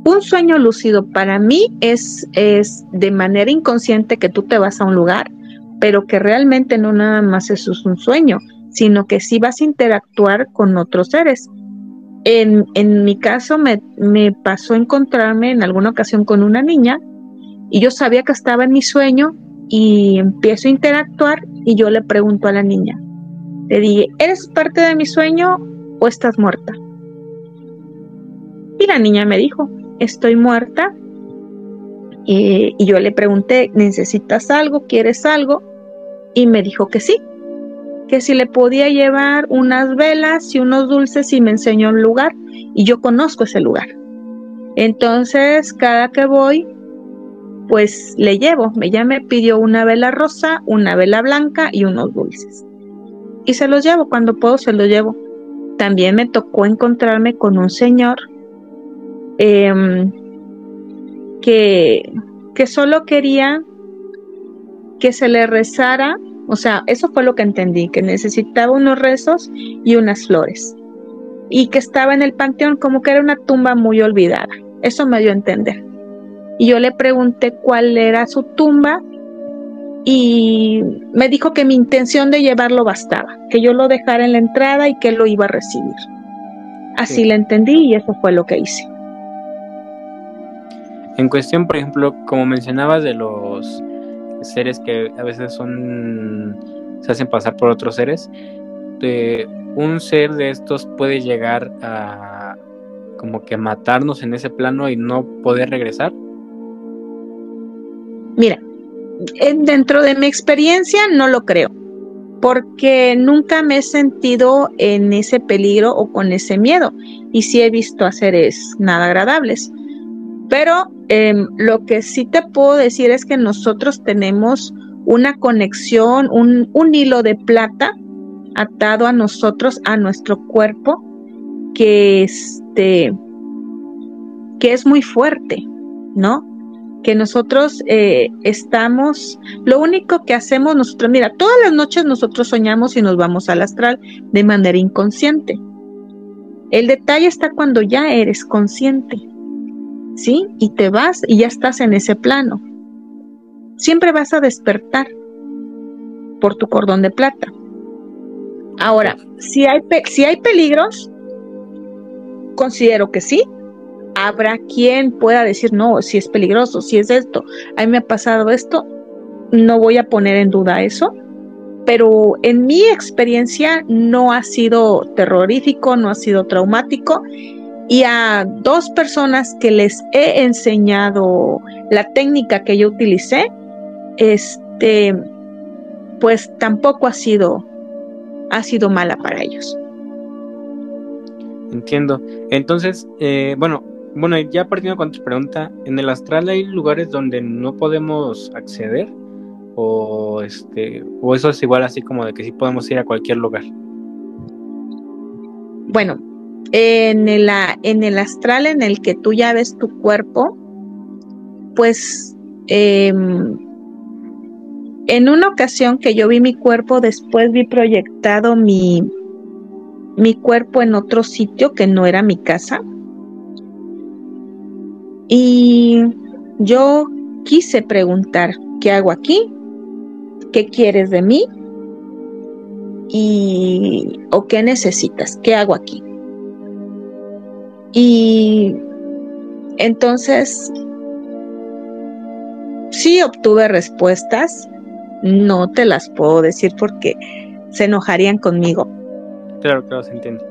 Un sueño lúcido para mí es, es de manera inconsciente que tú te vas a un lugar, pero que realmente no nada más eso es un sueño, sino que sí vas a interactuar con otros seres. En, mi caso me, me, pasó encontrarme en alguna ocasión con una niña y yo sabía que estaba en mi sueño y empiezo a interactuar y yo le pregunto a la niña, le dije, ¿eres parte de mi sueño o estás muerta? Y la niña me dijo, estoy muerta. y yo le pregunté, ¿necesitas algo? ¿Quieres algo? Y me dijo que sí, que si le podía llevar unas velas y unos dulces y me enseñó un lugar y yo conozco ese lugar. Entonces, cada que voy, pues le llevo. Ella me pidió una vela rosa, una vela blanca y unos dulces. Y se los llevo, cuando puedo se los llevo. También me tocó encontrarme con un señor em, que, que solo quería que se le rezara, o sea, eso fue lo que entendí, que necesitaba unos rezos y unas flores. Y que estaba en el panteón como que era una tumba muy olvidada. Eso me dio a entender. Y yo le pregunté cuál era su tumba y me dijo que mi intención de llevarlo bastaba, que yo lo dejara en la entrada y que lo iba a recibir. Así le entendí y eso fue lo que hice. En cuestión, por ejemplo, como mencionabas de los seres que a veces son se hacen pasar por otros seres, de un ser de estos puede llegar a como que matarnos en ese plano y no poder regresar? Mira, dentro de mi experiencia no lo creo, porque nunca me he sentido en ese peligro o con ese miedo y sí he visto a seres nada agradables. Pero em, lo que sí te puedo decir es que nosotros tenemos una conexión, un, hilo de plata atado a nosotros, a nuestro cuerpo, que este que es muy fuerte, ¿no? Que nosotros eh, estamos, lo único que hacemos nosotros, mira, todas las noches nosotros soñamos y nos vamos al astral de manera inconsciente. El detalle está cuando ya eres consciente, ¿sí? Y te vas y ya estás en ese plano. Siempre vas a despertar por tu cordón de plata. Ahora, si hay, si hay peligros, considero que sí. Habrá quien pueda decir, no, si es peligroso, si es esto, a mí me ha pasado esto, no voy a poner en duda eso, pero en mi experiencia no ha sido terrorífico, no ha sido traumático y a dos personas que les he enseñado la técnica que yo utilicé, este, pues tampoco ha sido, ha sido mala para ellos. Entiendo. Entonces, eh, bueno, bueno, ya partiendo con tu pregunta, ¿en el astral hay lugares donde no podemos acceder? O este, o eso es igual así como de que sí podemos ir a cualquier lugar. Bueno, en el, en el astral en el que tú ya ves tu cuerpo, pues em, en una ocasión que yo vi mi cuerpo, después vi proyectado mi, mi cuerpo en otro sitio que no era mi casa. Y yo quise preguntar, ¿qué hago aquí? ¿Qué quieres de mí? Y o qué necesitas, ¿qué hago aquí? Y entonces sí obtuve respuestas, no te las puedo decir porque se enojarían conmigo, Claro, claro, se entiende.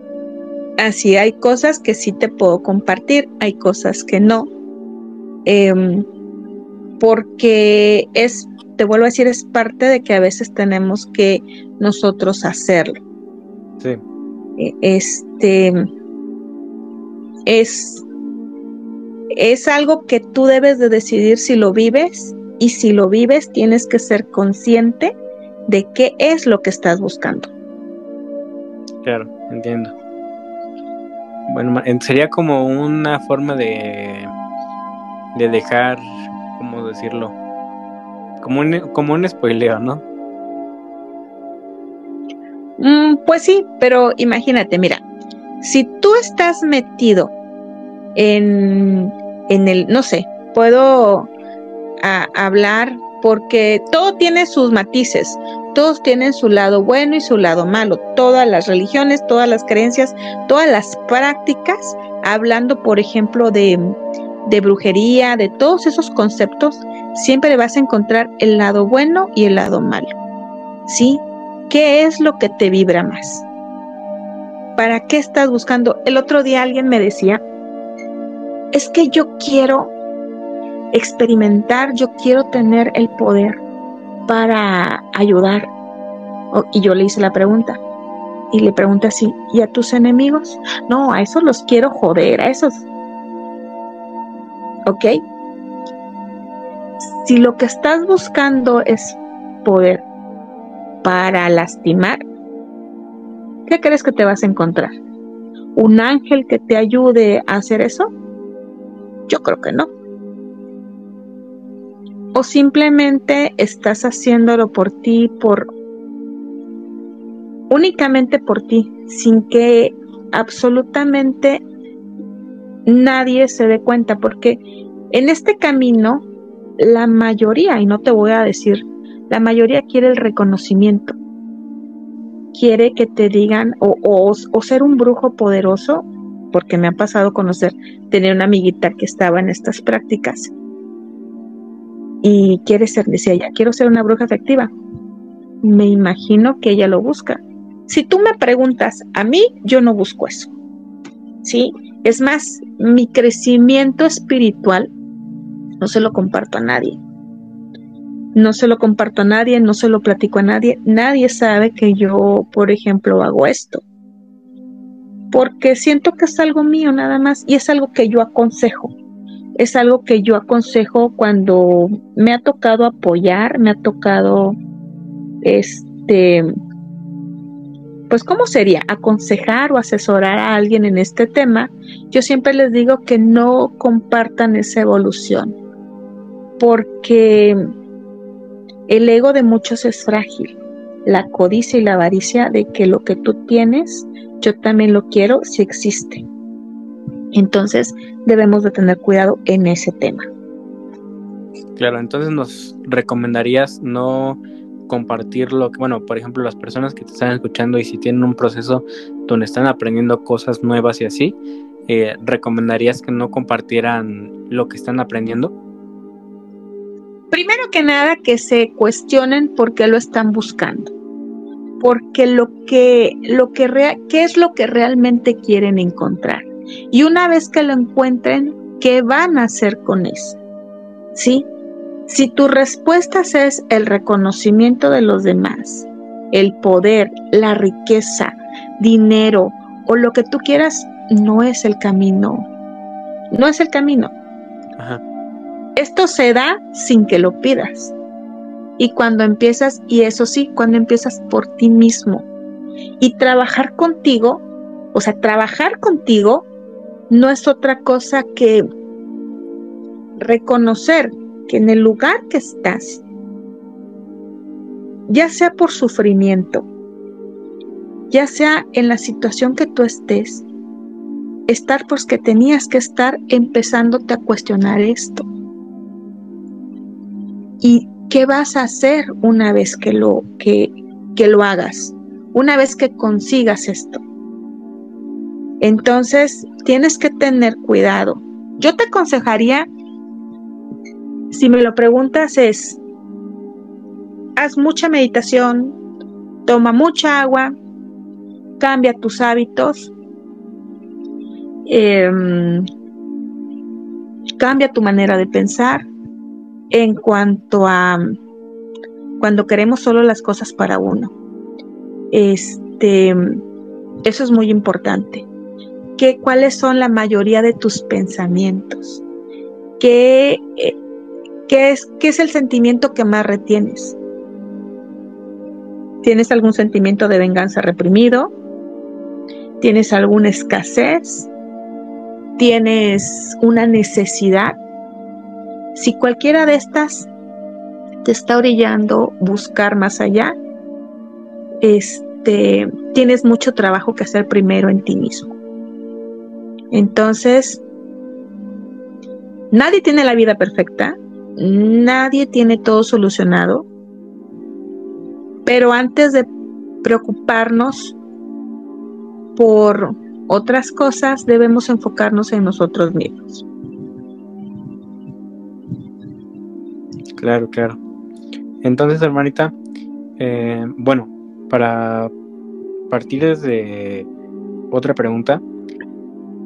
Así hay cosas que sí te puedo compartir, hay cosas que no. Em, porque es, te vuelvo a decir, es parte de que a veces tenemos que nosotros hacerlo. Sí. E, este es, es algo que tú debes de decidir si lo vives y si lo vives tienes que ser consciente de qué es lo que estás buscando. Claro, entiendo. Bueno, sería como una forma de, de dejar, ¿cómo decirlo? Como un, como un spoileo, ¿no? Mm, pues sí, pero imagínate, mira, si tú estás metido en, en el, no sé, puedo hablar porque todo tiene sus matices, todos tienen su lado bueno y su lado malo, todas las religiones, todas las creencias, todas las prácticas, hablando por ejemplo de, de brujería, de todos esos conceptos, siempre vas a encontrar el lado bueno y el lado malo. ¿Sí? ¿Qué es lo que te vibra más? ¿Para qué estás buscando? El otro día alguien me decía, es que yo quiero experimentar, yo quiero tener el poder para ayudar. y yo le hice la pregunta. Y le pregunté así, ¿y a tus enemigos? No, a esos los quiero joder, a esos. ¿Ok? Si lo que estás buscando es poder para lastimar, ¿qué crees que te vas a encontrar? ¿Un ángel que te ayude a hacer eso? Yo creo que no. O simplemente estás haciéndolo por ti, por únicamente por ti, sin que absolutamente nadie se dé cuenta, porque en este camino la mayoría, y no te voy a decir, la mayoría quiere el reconocimiento, quiere que te digan o, o, ser un brujo poderoso, porque me ha pasado conocer, tener una amiguita que estaba en estas prácticas y quiere ser, decía ella, quiero ser una bruja efectiva. Me imagino que ella lo busca. Si tú me preguntas a mí, yo no busco eso. ¿Sí? Es más, mi crecimiento espiritual no se lo comparto a nadie. No se lo comparto a nadie, no se lo platico a nadie. Nadie sabe que yo, por ejemplo, hago esto. Porque siento que es algo mío nada más y es algo que yo aconsejo. Es algo que yo aconsejo cuando me ha tocado apoyar, me ha tocado este pues ¿cómo sería? Aconsejar o asesorar a alguien en este tema, yo siempre les digo que no compartan esa evolución, porque el ego de muchos es frágil. La codicia y la avaricia de que lo que tú tienes, yo también lo quiero si existe. Entonces debemos de tener cuidado en ese tema. Claro, entonces nos recomendarías no compartir lo que, bueno, por ejemplo, las personas que te están escuchando y si tienen un proceso donde están aprendiendo cosas nuevas y así, eh, ¿recomendarías que no compartieran lo que están aprendiendo? Primero que nada, que se cuestionen por qué lo están buscando. Porque lo que, lo que ¿qué es lo que realmente quieren encontrar? Y una vez que lo encuentren, ¿qué van a hacer con eso? ¿Sí? Si tu respuesta es el reconocimiento de los demás, el poder, la riqueza, dinero o lo que tú quieras, no es el camino. No es el camino. Ajá. Esto se da sin que lo pidas. Y cuando empiezas, y eso sí, cuando empiezas por ti mismo y trabajar contigo, o sea, trabajar contigo no es otra cosa que reconocer que en el lugar que estás, ya sea por sufrimiento, ya sea en la situación que tú estés, estar pues que tenías que estar empezándote a cuestionar esto. ¿Y qué vas a hacer una vez que lo, que, que lo hagas? Una vez que consigas esto. Entonces, tienes que tener cuidado. Yo te aconsejaría, si me lo preguntas, es, haz mucha meditación, toma mucha agua, cambia tus hábitos, em, cambia tu manera de pensar, en cuanto a cuando queremos solo las cosas para uno. Este, eso es muy importante. ¿Qué, ¿Cuáles son la mayoría de tus pensamientos? ¿Qué, eh, qué, es, ¿Qué es el sentimiento que más retienes? ¿Tienes algún sentimiento de venganza reprimido? ¿Tienes alguna escasez? ¿Tienes una necesidad? Si cualquiera de estas te está orillando buscar más allá, este, tienes mucho trabajo que hacer primero en ti mismo. Entonces, nadie tiene la vida perfecta, nadie tiene todo solucionado, pero antes de preocuparnos por otras cosas, debemos enfocarnos en nosotros mismos. Claro, claro. Entonces, hermanita, eh, bueno, para partir desde otra pregunta,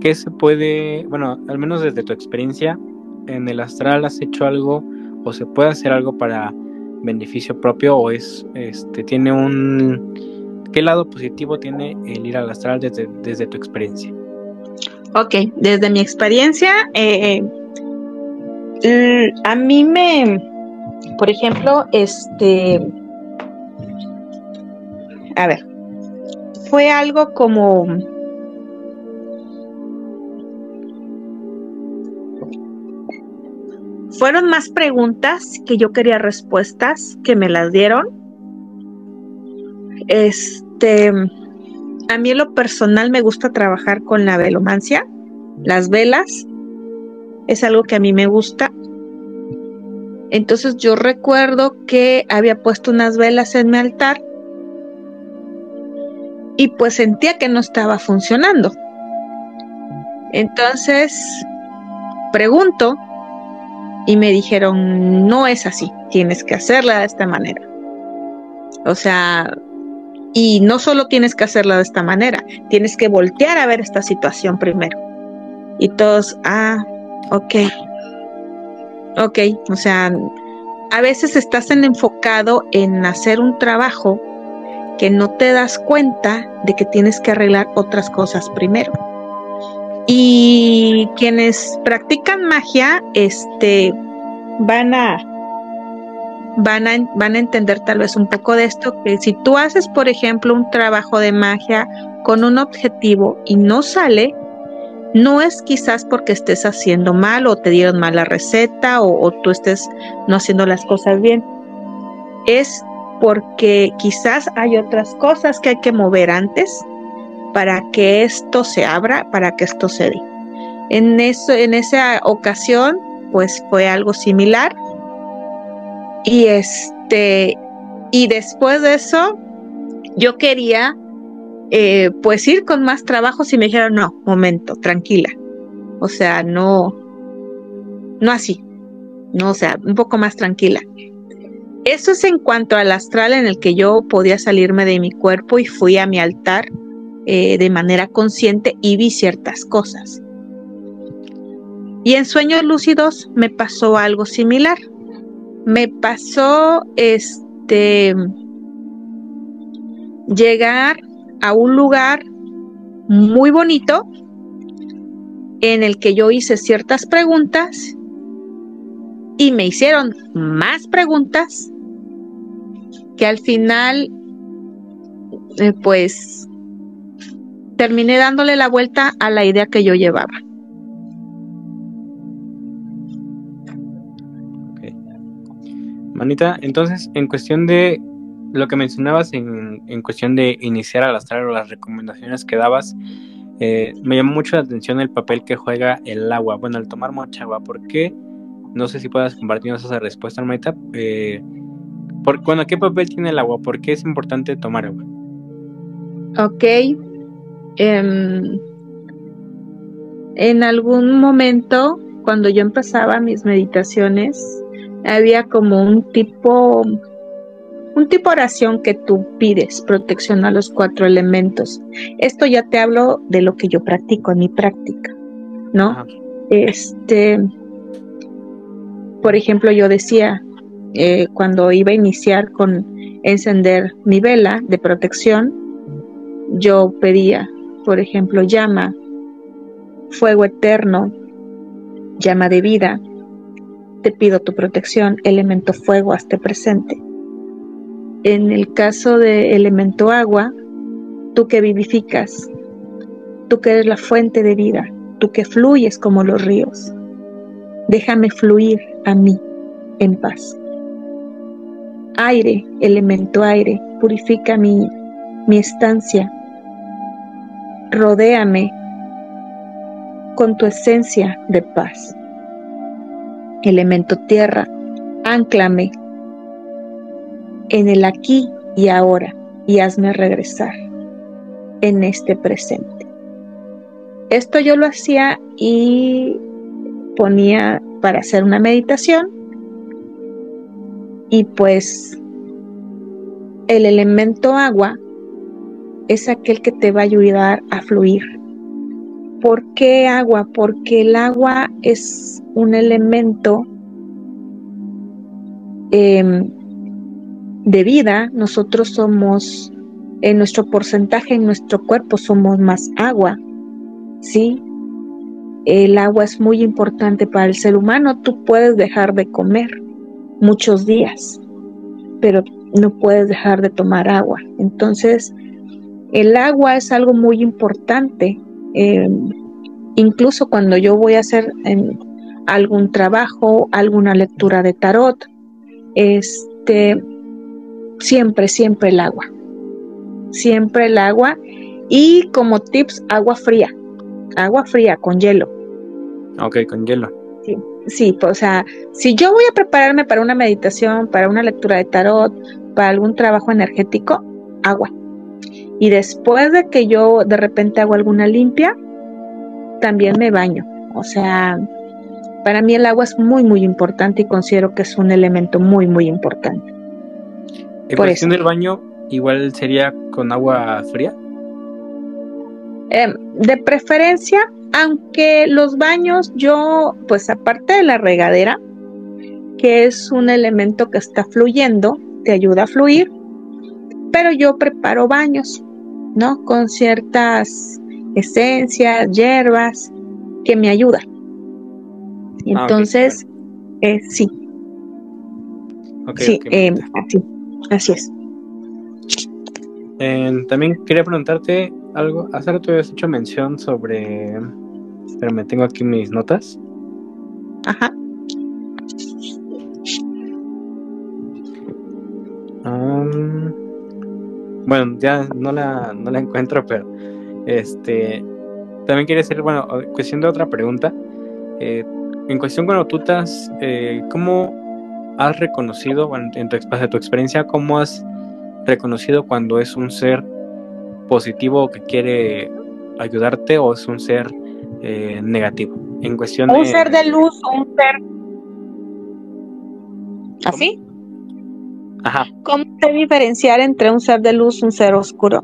¿qué se puede, bueno, al menos desde tu experiencia, en el astral has hecho algo o se puede hacer algo para beneficio propio o es, este, tiene un, ¿qué lado positivo tiene el ir al astral desde, desde tu experiencia? Ok, desde mi experiencia, eh, a mí me, por ejemplo, este, a ver, fue algo como fueron más preguntas que yo quería respuestas que me las dieron. Este, a mí en lo personal me gusta trabajar con la velomancia, las velas, es algo que a mí me gusta. Entonces yo recuerdo que había puesto unas velas en mi altar y pues sentía que no estaba funcionando. Entonces pregunto y me dijeron, no es así, tienes que hacerla de esta manera. O sea, y no solo tienes que hacerla de esta manera, tienes que voltear a ver esta situación primero. Y todos, ah, ok, ok, o sea, a veces estás en enfocado en hacer un trabajo que no te das cuenta de que tienes que arreglar otras cosas primero. Y quienes practican magia, este, van a, van a, van a entender tal vez un poco de esto, que si tú haces, por ejemplo, un trabajo de magia con un objetivo y no sale, no es quizás porque estés haciendo mal o te dieron mal la receta o, o tú estés no haciendo las cosas bien. Es porque quizás hay otras cosas que hay que mover antes para que esto se abra, para que esto se dé. En, eso, en esa ocasión, pues fue algo similar. Y este, y después de eso, yo quería eh, pues ir con más trabajos y me dijeron, no, momento, tranquila. O sea, no, no así. No, o sea, un poco más tranquila. Eso es en cuanto al astral en el que yo podía salirme de mi cuerpo y fui a mi altar eh, de manera consciente y vi ciertas cosas. Y en sueños lúcidos me pasó algo similar. Me pasó este llegar a un lugar muy bonito en el que yo hice ciertas preguntas y me hicieron más preguntas que al final, eh, pues, terminé dándole la vuelta a la idea que yo llevaba. Manita, entonces, en cuestión de lo que mencionabas, en, en cuestión de iniciar al astral o las recomendaciones que dabas, eh, me llamó mucho la atención el papel que juega el agua. Bueno, al tomar mucha agua, ¿por qué? No sé si puedas compartirnos esa respuesta, Manita. Eh, bueno, ¿qué papel tiene el agua? ¿Por qué es importante tomar agua? Ok. Em, en algún momento, cuando yo empezaba mis meditaciones, había como un tipo, un tipo de oración que tú pides, protección a los cuatro elementos. Esto ya te hablo de lo que yo practico en mi práctica, ¿no? Este, por ejemplo, yo decía, eh, cuando iba a iniciar con encender mi vela de protección, yo pedía, por ejemplo, llama, fuego eterno, llama de vida, te pido tu protección, elemento fuego, hasta presente. En el caso de elemento agua, tú que vivificas, tú que eres la fuente de vida, tú que fluyes como los ríos, déjame fluir a mí en paz aire, elemento aire, purifica mi, mi estancia. Rodéame con tu esencia de paz. Elemento tierra, anclame en el aquí y ahora y hazme regresar en este presente. Esto yo lo hacía y ponía para hacer una meditación Y pues el elemento agua es aquel que te va a ayudar a fluir. ¿Por qué agua? Porque el agua es un elemento em, de vida. Nosotros somos, en nuestro porcentaje en nuestro cuerpo somos más agua. ¿Sí? El agua es muy importante para el ser humano. Tú puedes dejar de comer muchos días, pero no puedes dejar de tomar agua. Entonces, el agua es algo muy importante. Em, incluso cuando yo voy a hacer em, algún trabajo, alguna lectura de tarot, este, siempre, siempre el agua. Siempre el agua. Y como tips, agua fría. Agua fría con hielo. Ok, con hielo. Sí, sí, pues, o sea, si yo voy a prepararme para una meditación, para una lectura de tarot, para algún trabajo energético, agua. Y después de que yo de repente hago alguna limpia, también me baño. O sea, para mí el agua es muy, muy importante y considero que es un elemento muy, muy importante. En cuestión del baño, igual sería con agua fría. Em, de preferencia, aunque los baños, yo, pues aparte de la regadera, que es un elemento que está fluyendo, te ayuda a fluir, pero yo preparo baños, ¿no? Con ciertas esencias, hierbas, que me ayudan. Ah, Entonces, eh, sí. sí, em, así, así es. también quería preguntarte algo. Hace rato habías hecho mención sobre. Pero me tengo aquí mis notas. Ajá. bueno, ya no la, no la encuentro, pero este también quería hacer, bueno, cuestión de otra pregunta. Eh, en cuestión cuando tú estás, eh, ¿cómo has reconocido, bueno, en tu, tu experiencia, cómo has reconocido cuando es un ser positivo que quiere ayudarte o es un ser eh, negativo. En cuestión un ser de luz un ser así. Ajá. ¿Cómo se diferenciar entre un ser de luz y un ser oscuro?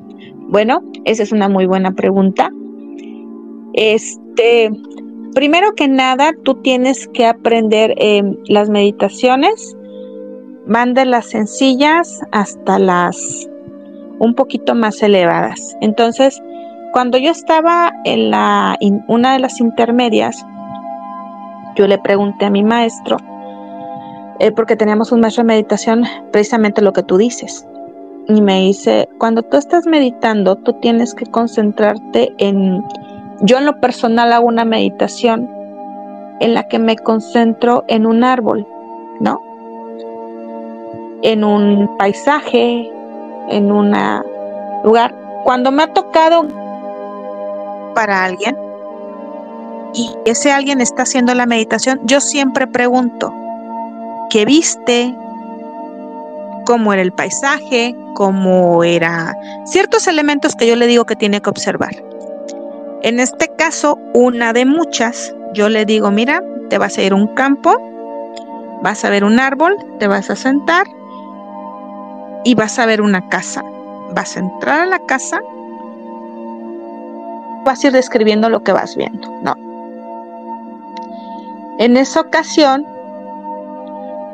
Bueno, esa es una muy buena pregunta. Este, primero que nada, tú tienes que aprender eh, las meditaciones, van de las sencillas hasta las un poquito más elevadas. Entonces, cuando yo estaba en la una de las intermedias, yo le pregunté a mi maestro, eh, porque teníamos un maestro de meditación, precisamente lo que tú dices. Y me dice, cuando tú estás meditando, tú tienes que concentrarte en, yo en lo personal hago una meditación en la que me concentro en un árbol, ¿no? En un paisaje, en un lugar. Cuando me ha tocado para alguien y ese alguien está haciendo la meditación, yo siempre pregunto, ¿qué viste? ¿Cómo era el paisaje? ¿Cómo era ciertos elementos que yo le digo que tiene que observar? En este caso, una de muchas, yo le digo, mira, te vas a ir a un campo, vas a ver un árbol, te vas a sentar y vas a ver una casa. Vas a entrar a la casa, vas a ir describiendo lo que vas viendo, ¿no? En esa ocasión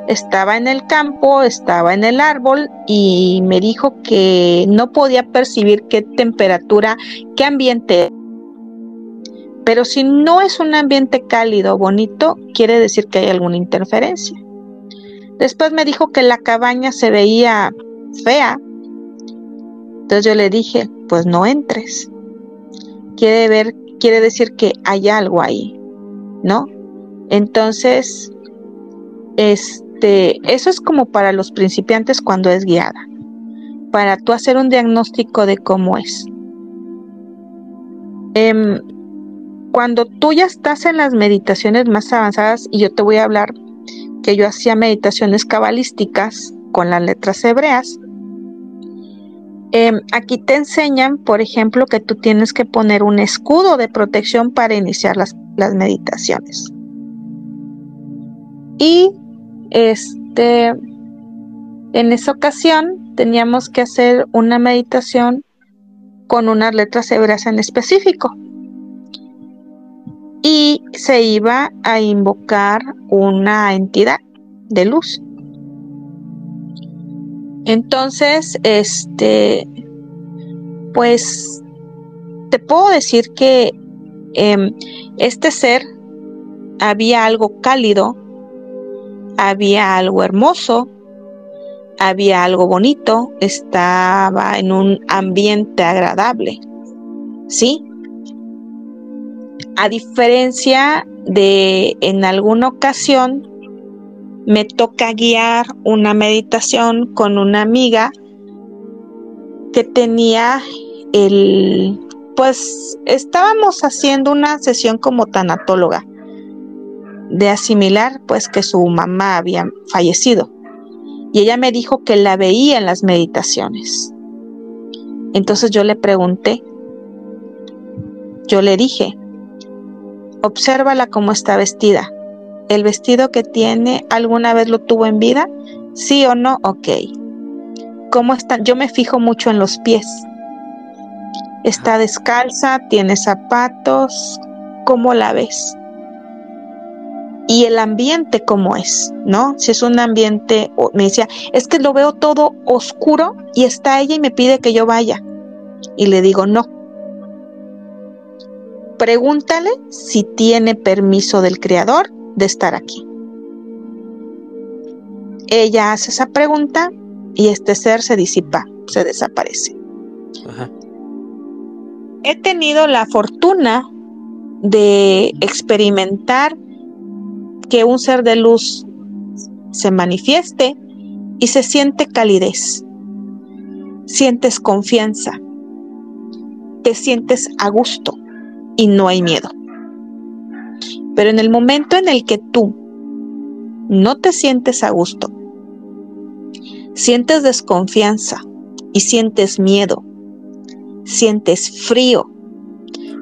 estaba en el campo, estaba en el árbol y me dijo que no podía percibir qué temperatura, qué ambiente. Pero si no es un ambiente cálido, bonito, quiere decir que hay alguna interferencia. Después me dijo que la cabaña se veía fea. Entonces yo le dije, pues no entres. Quiere ver, quiere decir que hay algo ahí, ¿no? Entonces, este, eso es como para los principiantes cuando es guiada, para tú hacer un diagnóstico de cómo es. Em, cuando tú ya estás en las meditaciones más avanzadas, y yo te voy a hablar que yo hacía meditaciones cabalísticas, con las letras hebreas. Em, aquí te enseñan, por ejemplo, que tú tienes que poner un escudo de protección para iniciar las, las meditaciones. Y este, En esa ocasión teníamos que hacer una meditación con unas letras hebreas en específico. Y se iba a invocar una entidad de luz. Entonces, este, pues, te puedo decir que em, este ser había algo cálido, había algo hermoso, había algo bonito, estaba en un ambiente agradable. ¿Sí? A diferencia de en alguna ocasión me toca guiar una meditación con una amiga que tenía el pues estábamos haciendo una sesión como tanatóloga de asimilar pues que su mamá había fallecido y ella me dijo que la veía en las meditaciones. Entonces yo le pregunté, yo le dije, obsérvala cómo está vestida. ¿El vestido que tiene alguna vez lo tuvo en vida? ¿Sí o no? Ok. ¿Cómo están? Yo me fijo mucho en los pies. Está descalza, tiene zapatos. ¿Cómo la ves? y el ambiente como es, ¿no? Si es un ambiente, me decía, es que lo veo todo oscuro y está ella y me pide que yo vaya. Y le digo, no. Pregúntale si tiene permiso del creador de estar aquí. Ella hace esa pregunta y este ser se disipa, se desaparece. He tenido la fortuna de experimentar que un ser de luz se manifieste y se siente calidez, sientes confianza, te sientes a gusto y no hay miedo. Pero en el momento en el que tú no te sientes a gusto, sientes desconfianza y sientes miedo, sientes frío,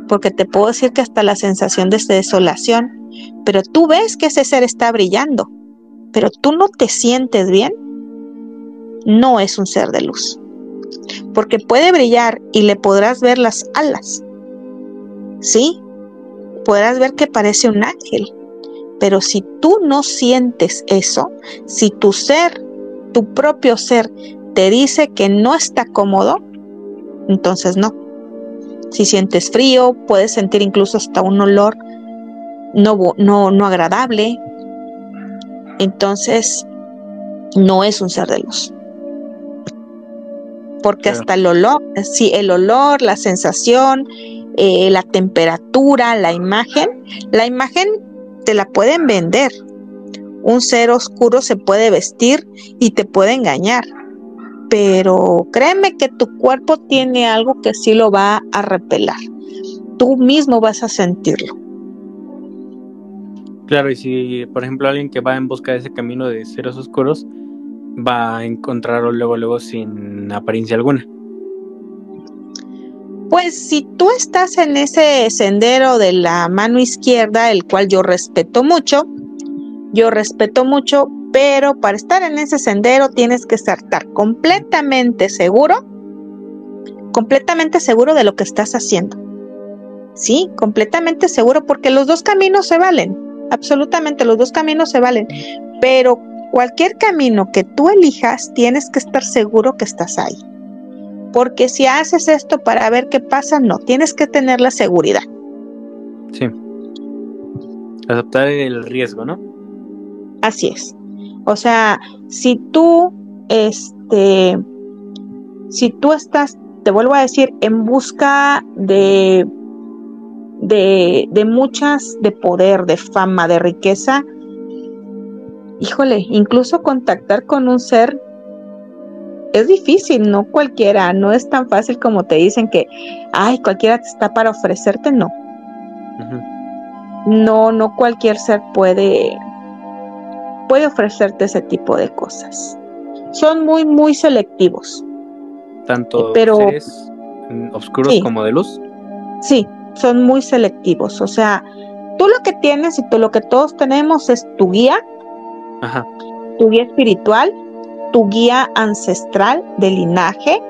porque te puedo decir que hasta la sensación de desolación pero tú ves que ese ser está brillando, pero tú no te sientes bien, no es un ser de luz. Porque puede brillar y le podrás ver las alas. ¿Sí? Podrás ver que parece un ángel. Pero si tú no sientes eso, si tu ser, tu propio ser, te dice que no está cómodo, entonces no. Si sientes frío, puedes sentir incluso hasta un olor no, no, no agradable, entonces no es un ser de luz. Porque hasta el olor, sí, el olor, la sensación, eh, la temperatura, la imagen, la imagen te la pueden vender. Un ser oscuro se puede vestir y te puede engañar. Pero créeme que tu cuerpo tiene algo que sí lo va a repelar. Tú mismo vas a sentirlo. Claro, y si, por ejemplo, alguien que va en busca de ese camino de ceros oscuros, va a encontrarlo luego, luego sin apariencia alguna. Pues si tú estás en ese sendero de la mano izquierda, el cual yo respeto mucho, yo respeto mucho, pero para estar en ese sendero tienes que estar completamente seguro, completamente seguro de lo que estás haciendo. Sí, completamente seguro, porque los dos caminos se valen absolutamente los dos caminos se valen, pero cualquier camino que tú elijas tienes que estar seguro que estás ahí. Porque si haces esto para ver qué pasa, no, tienes que tener la seguridad. Sí. Aceptar el riesgo, ¿no? Así es. O sea, si tú, este, si tú estás, te vuelvo a decir, en busca de de, de muchas, de poder, de fama, de riqueza, híjole, incluso contactar con un ser es difícil, no cualquiera, no es tan fácil como te dicen que, ay, cualquiera está para ofrecerte, no. No, no cualquier ser puede, puede ofrecerte ese tipo de cosas. Son muy, muy selectivos. Tanto pero, seres oscuros como de luz. Sí, son muy selectivos. O sea, tú lo que tienes y tú lo que todos tenemos es tu guía, tu guía espiritual, tu guía ancestral de linaje,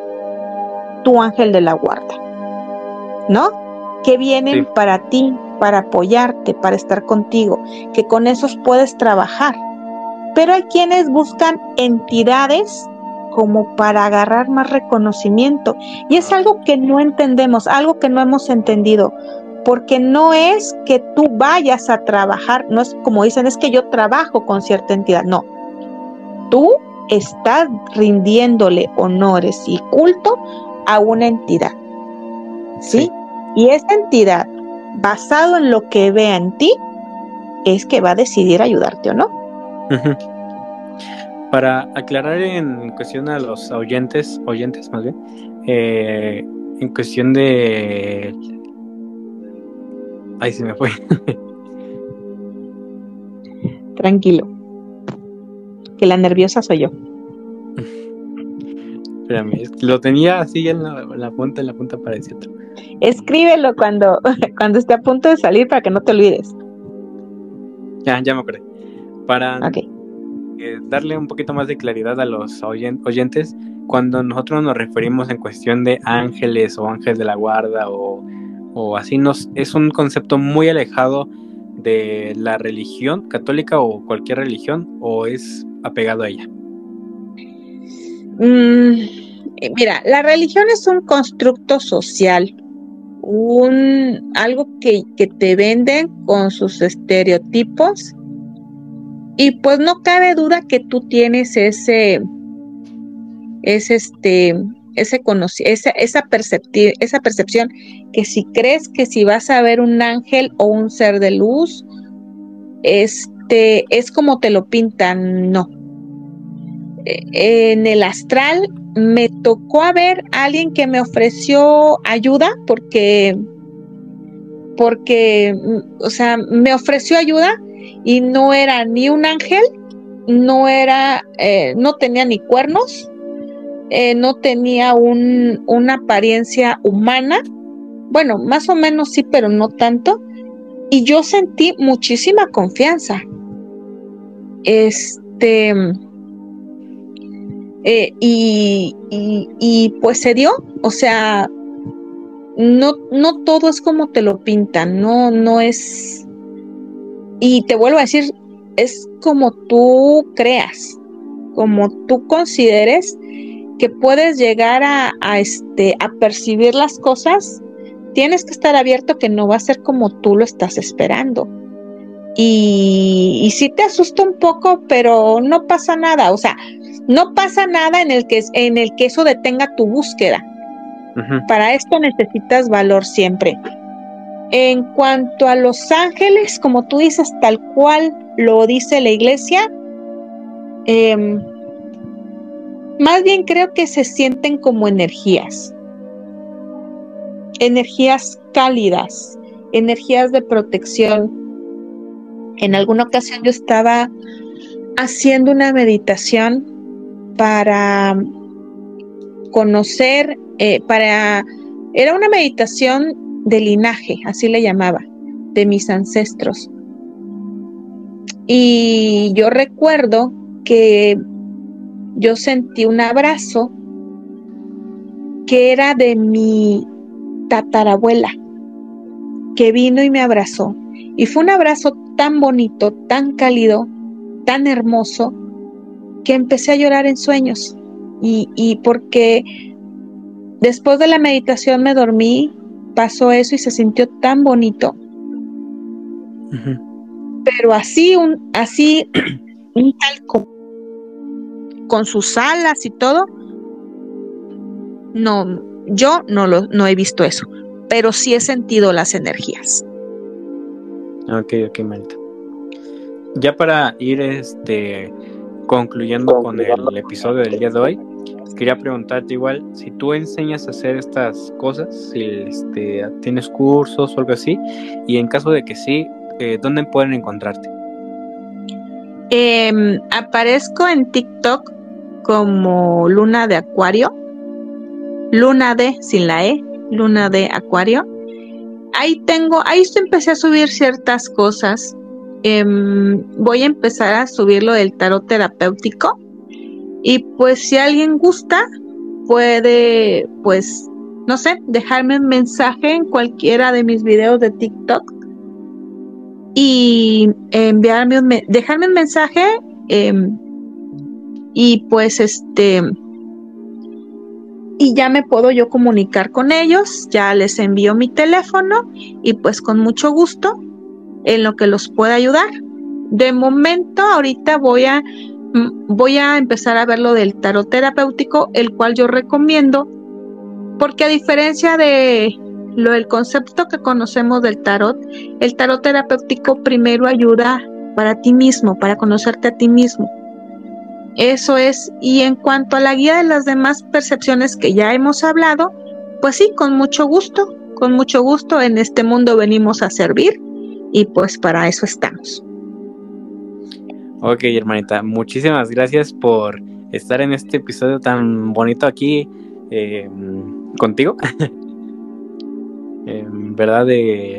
tu ángel de la guarda, ¿no? Que vienen Sí. para ti, para apoyarte, para estar contigo, que con esos puedes trabajar. Pero hay quienes buscan entidades como para agarrar más reconocimiento. Y es algo que no entendemos, algo que no hemos entendido, porque no es que tú vayas a trabajar, no es como dicen, es que yo trabajo con cierta entidad, no. Tú estás rindiéndole honores y culto a una entidad. ¿Sí? Sí. Y esa entidad, basado en lo que vea en ti, es que va a decidir ayudarte o no. Para aclarar en cuestión a los oyentes, oyentes más bien, eh, en cuestión de... Ay, se me fue. Tranquilo. Que la nerviosa soy yo. Espérame, lo tenía así en la, en la punta, en la punta para decirte. Escríbelo cuando, cuando esté a punto de salir para que no te olvides. Ya, ya me acordé. Para eh, darle un poquito más de claridad a los oyen- oyentes, cuando nosotros nos referimos en cuestión de ángeles o ángeles de la guarda o, o así, nos, es un concepto muy alejado de la religión católica o cualquier religión o es apegado a ella. Mm, eh, mira, la religión es un constructo social, un algo que, que te venden con sus estereotipos y pues no cabe duda que tú tienes ese, ese este, ese esa, esa, percepción que si crees que si vas a ver un ángel o un ser de luz, es como te lo pintan, no. Eh, En el astral me tocó a ver a alguien que me ofreció ayuda porque porque mm, o sea, me ofreció ayuda y no era ni un ángel, no era, eh, no tenía ni cuernos, eh, no tenía un, una apariencia humana, bueno, más o menos sí, pero no tanto, y yo sentí muchísima confianza. Este, eh, y, y, y pues se dio, o sea, no, no todo es como te lo pintan, no, no es, y te vuelvo a decir, es como tú creas, como tú consideres que puedes llegar a, a, este, a percibir las cosas, tienes que estar abierto que no va a ser como tú lo estás esperando. Y, y sí te asusta un poco, pero no pasa nada, o sea, no pasa nada en el que, en el que eso detenga tu búsqueda. Para esto necesitas valor siempre. En cuanto a los ángeles, como tú dices, tal cual lo dice la iglesia, em, más bien creo que se sienten como energías, energías cálidas, energías de protección. En alguna ocasión yo estaba haciendo una meditación para conocer, eh, para, era una meditación de linaje, así le llamaba, de mis ancestros. Y yo recuerdo que yo sentí un abrazo que era de mi tatarabuela, que vino y me abrazó. Y fue un abrazo tan bonito, tan cálido, tan hermoso, que empecé a llorar en sueños. Y, y porque después de la meditación me dormí, pasó eso y se sintió tan bonito. Pero así, un, así, un tal con, con sus alas y todo, no, yo no lo, no he visto eso, pero sí he sentido las energías. Ok, ok, Marita. Ya para ir este concluyendo con el episodio del día de hoy, quería preguntarte igual si tú enseñas a hacer estas cosas, si este, tienes cursos o algo así, y en caso de que sí, eh, ¿dónde pueden encontrarte? Eh, aparezco en TikTok como Luna de Acuario, Luna de sin la E, Luna de Acuario. Ahí tengo, ahí empecé a subir ciertas cosas. Eh, voy a empezar a subir lo del tarot terapéutico Y pues si alguien gusta, puede, pues, no sé, dejarme un mensaje en cualquiera de mis videos de TikTok y enviarme un, dejarme un mensaje em, y pues este y ya me puedo yo comunicar con ellos, ya les envío mi teléfono y pues con mucho gusto en lo que los pueda ayudar. De momento, ahorita voy a, mm, voy a empezar a ver lo del tarot terapéutico, el cual yo recomiendo, porque a diferencia de lo del concepto que conocemos del tarot, el tarot terapéutico primero ayuda para ti mismo, para conocerte a ti mismo. Eso es, y en cuanto a la guía de las demás percepciones que ya hemos hablado, pues sí, con mucho gusto, con mucho gusto en este mundo venimos a servir y pues para eso estamos. Ok, hermanita, muchísimas gracias por estar en este episodio tan bonito aquí eh, contigo. en verdad,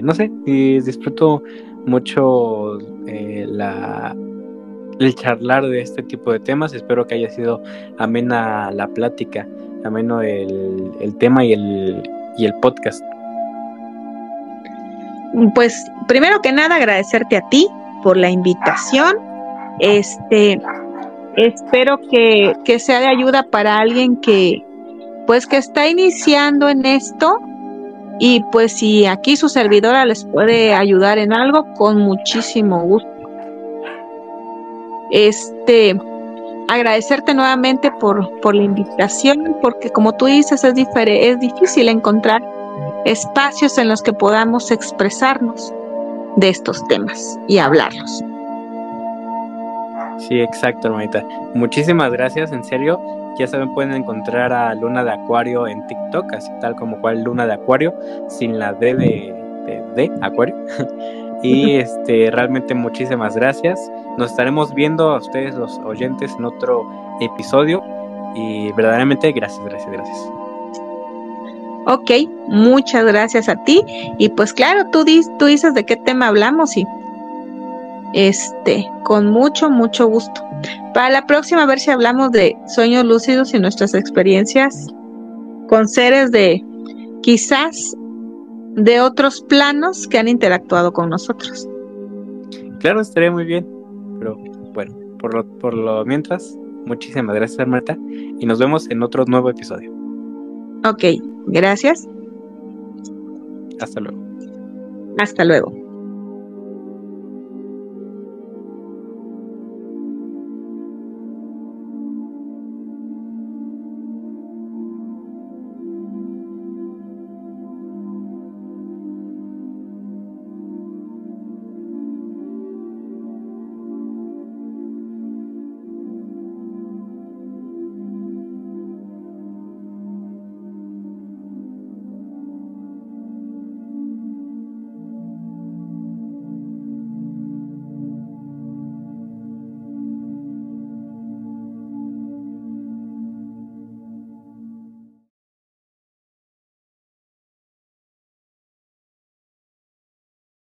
no sé, disfruto mucho eh, la, el charlar de este tipo de temas. Espero que haya sido amena la plática, ameno el, el tema y el, y el podcast. Pues primero que nada agradecerte a ti por la invitación. Este espero que, que sea de ayuda para alguien que pues que está iniciando en esto y pues si aquí su servidora les puede ayudar en algo, con muchísimo gusto. Este, agradecerte nuevamente por, por la invitación, porque como tú dices, es, es difícil encontrar espacios en los que podamos expresarnos de estos temas y hablarlos. Sí, exacto, hermanita. Muchísimas gracias, en serio. Ya saben, pueden encontrar a Luna de Acuario en TikTok, así tal como cual Luna de Acuario, sin la D de, de, Acuario. y este, realmente muchísimas gracias. Nos estaremos viendo a ustedes, los oyentes, en otro episodio. Y verdaderamente gracias, gracias, gracias. Ok, muchas gracias a ti. Y pues claro, tú, tú dices de qué tema hablamos y este, con mucho, mucho gusto. Para la próxima, a ver si hablamos de sueños lúcidos y nuestras experiencias con seres de quizás de otros planos que han interactuado con nosotros. Claro, estaría muy bien. Pero bueno, por lo, por lo mientras, muchísimas gracias, Marta. Y nos vemos en otro nuevo episodio. Ok, gracias. Hasta luego. Hasta luego.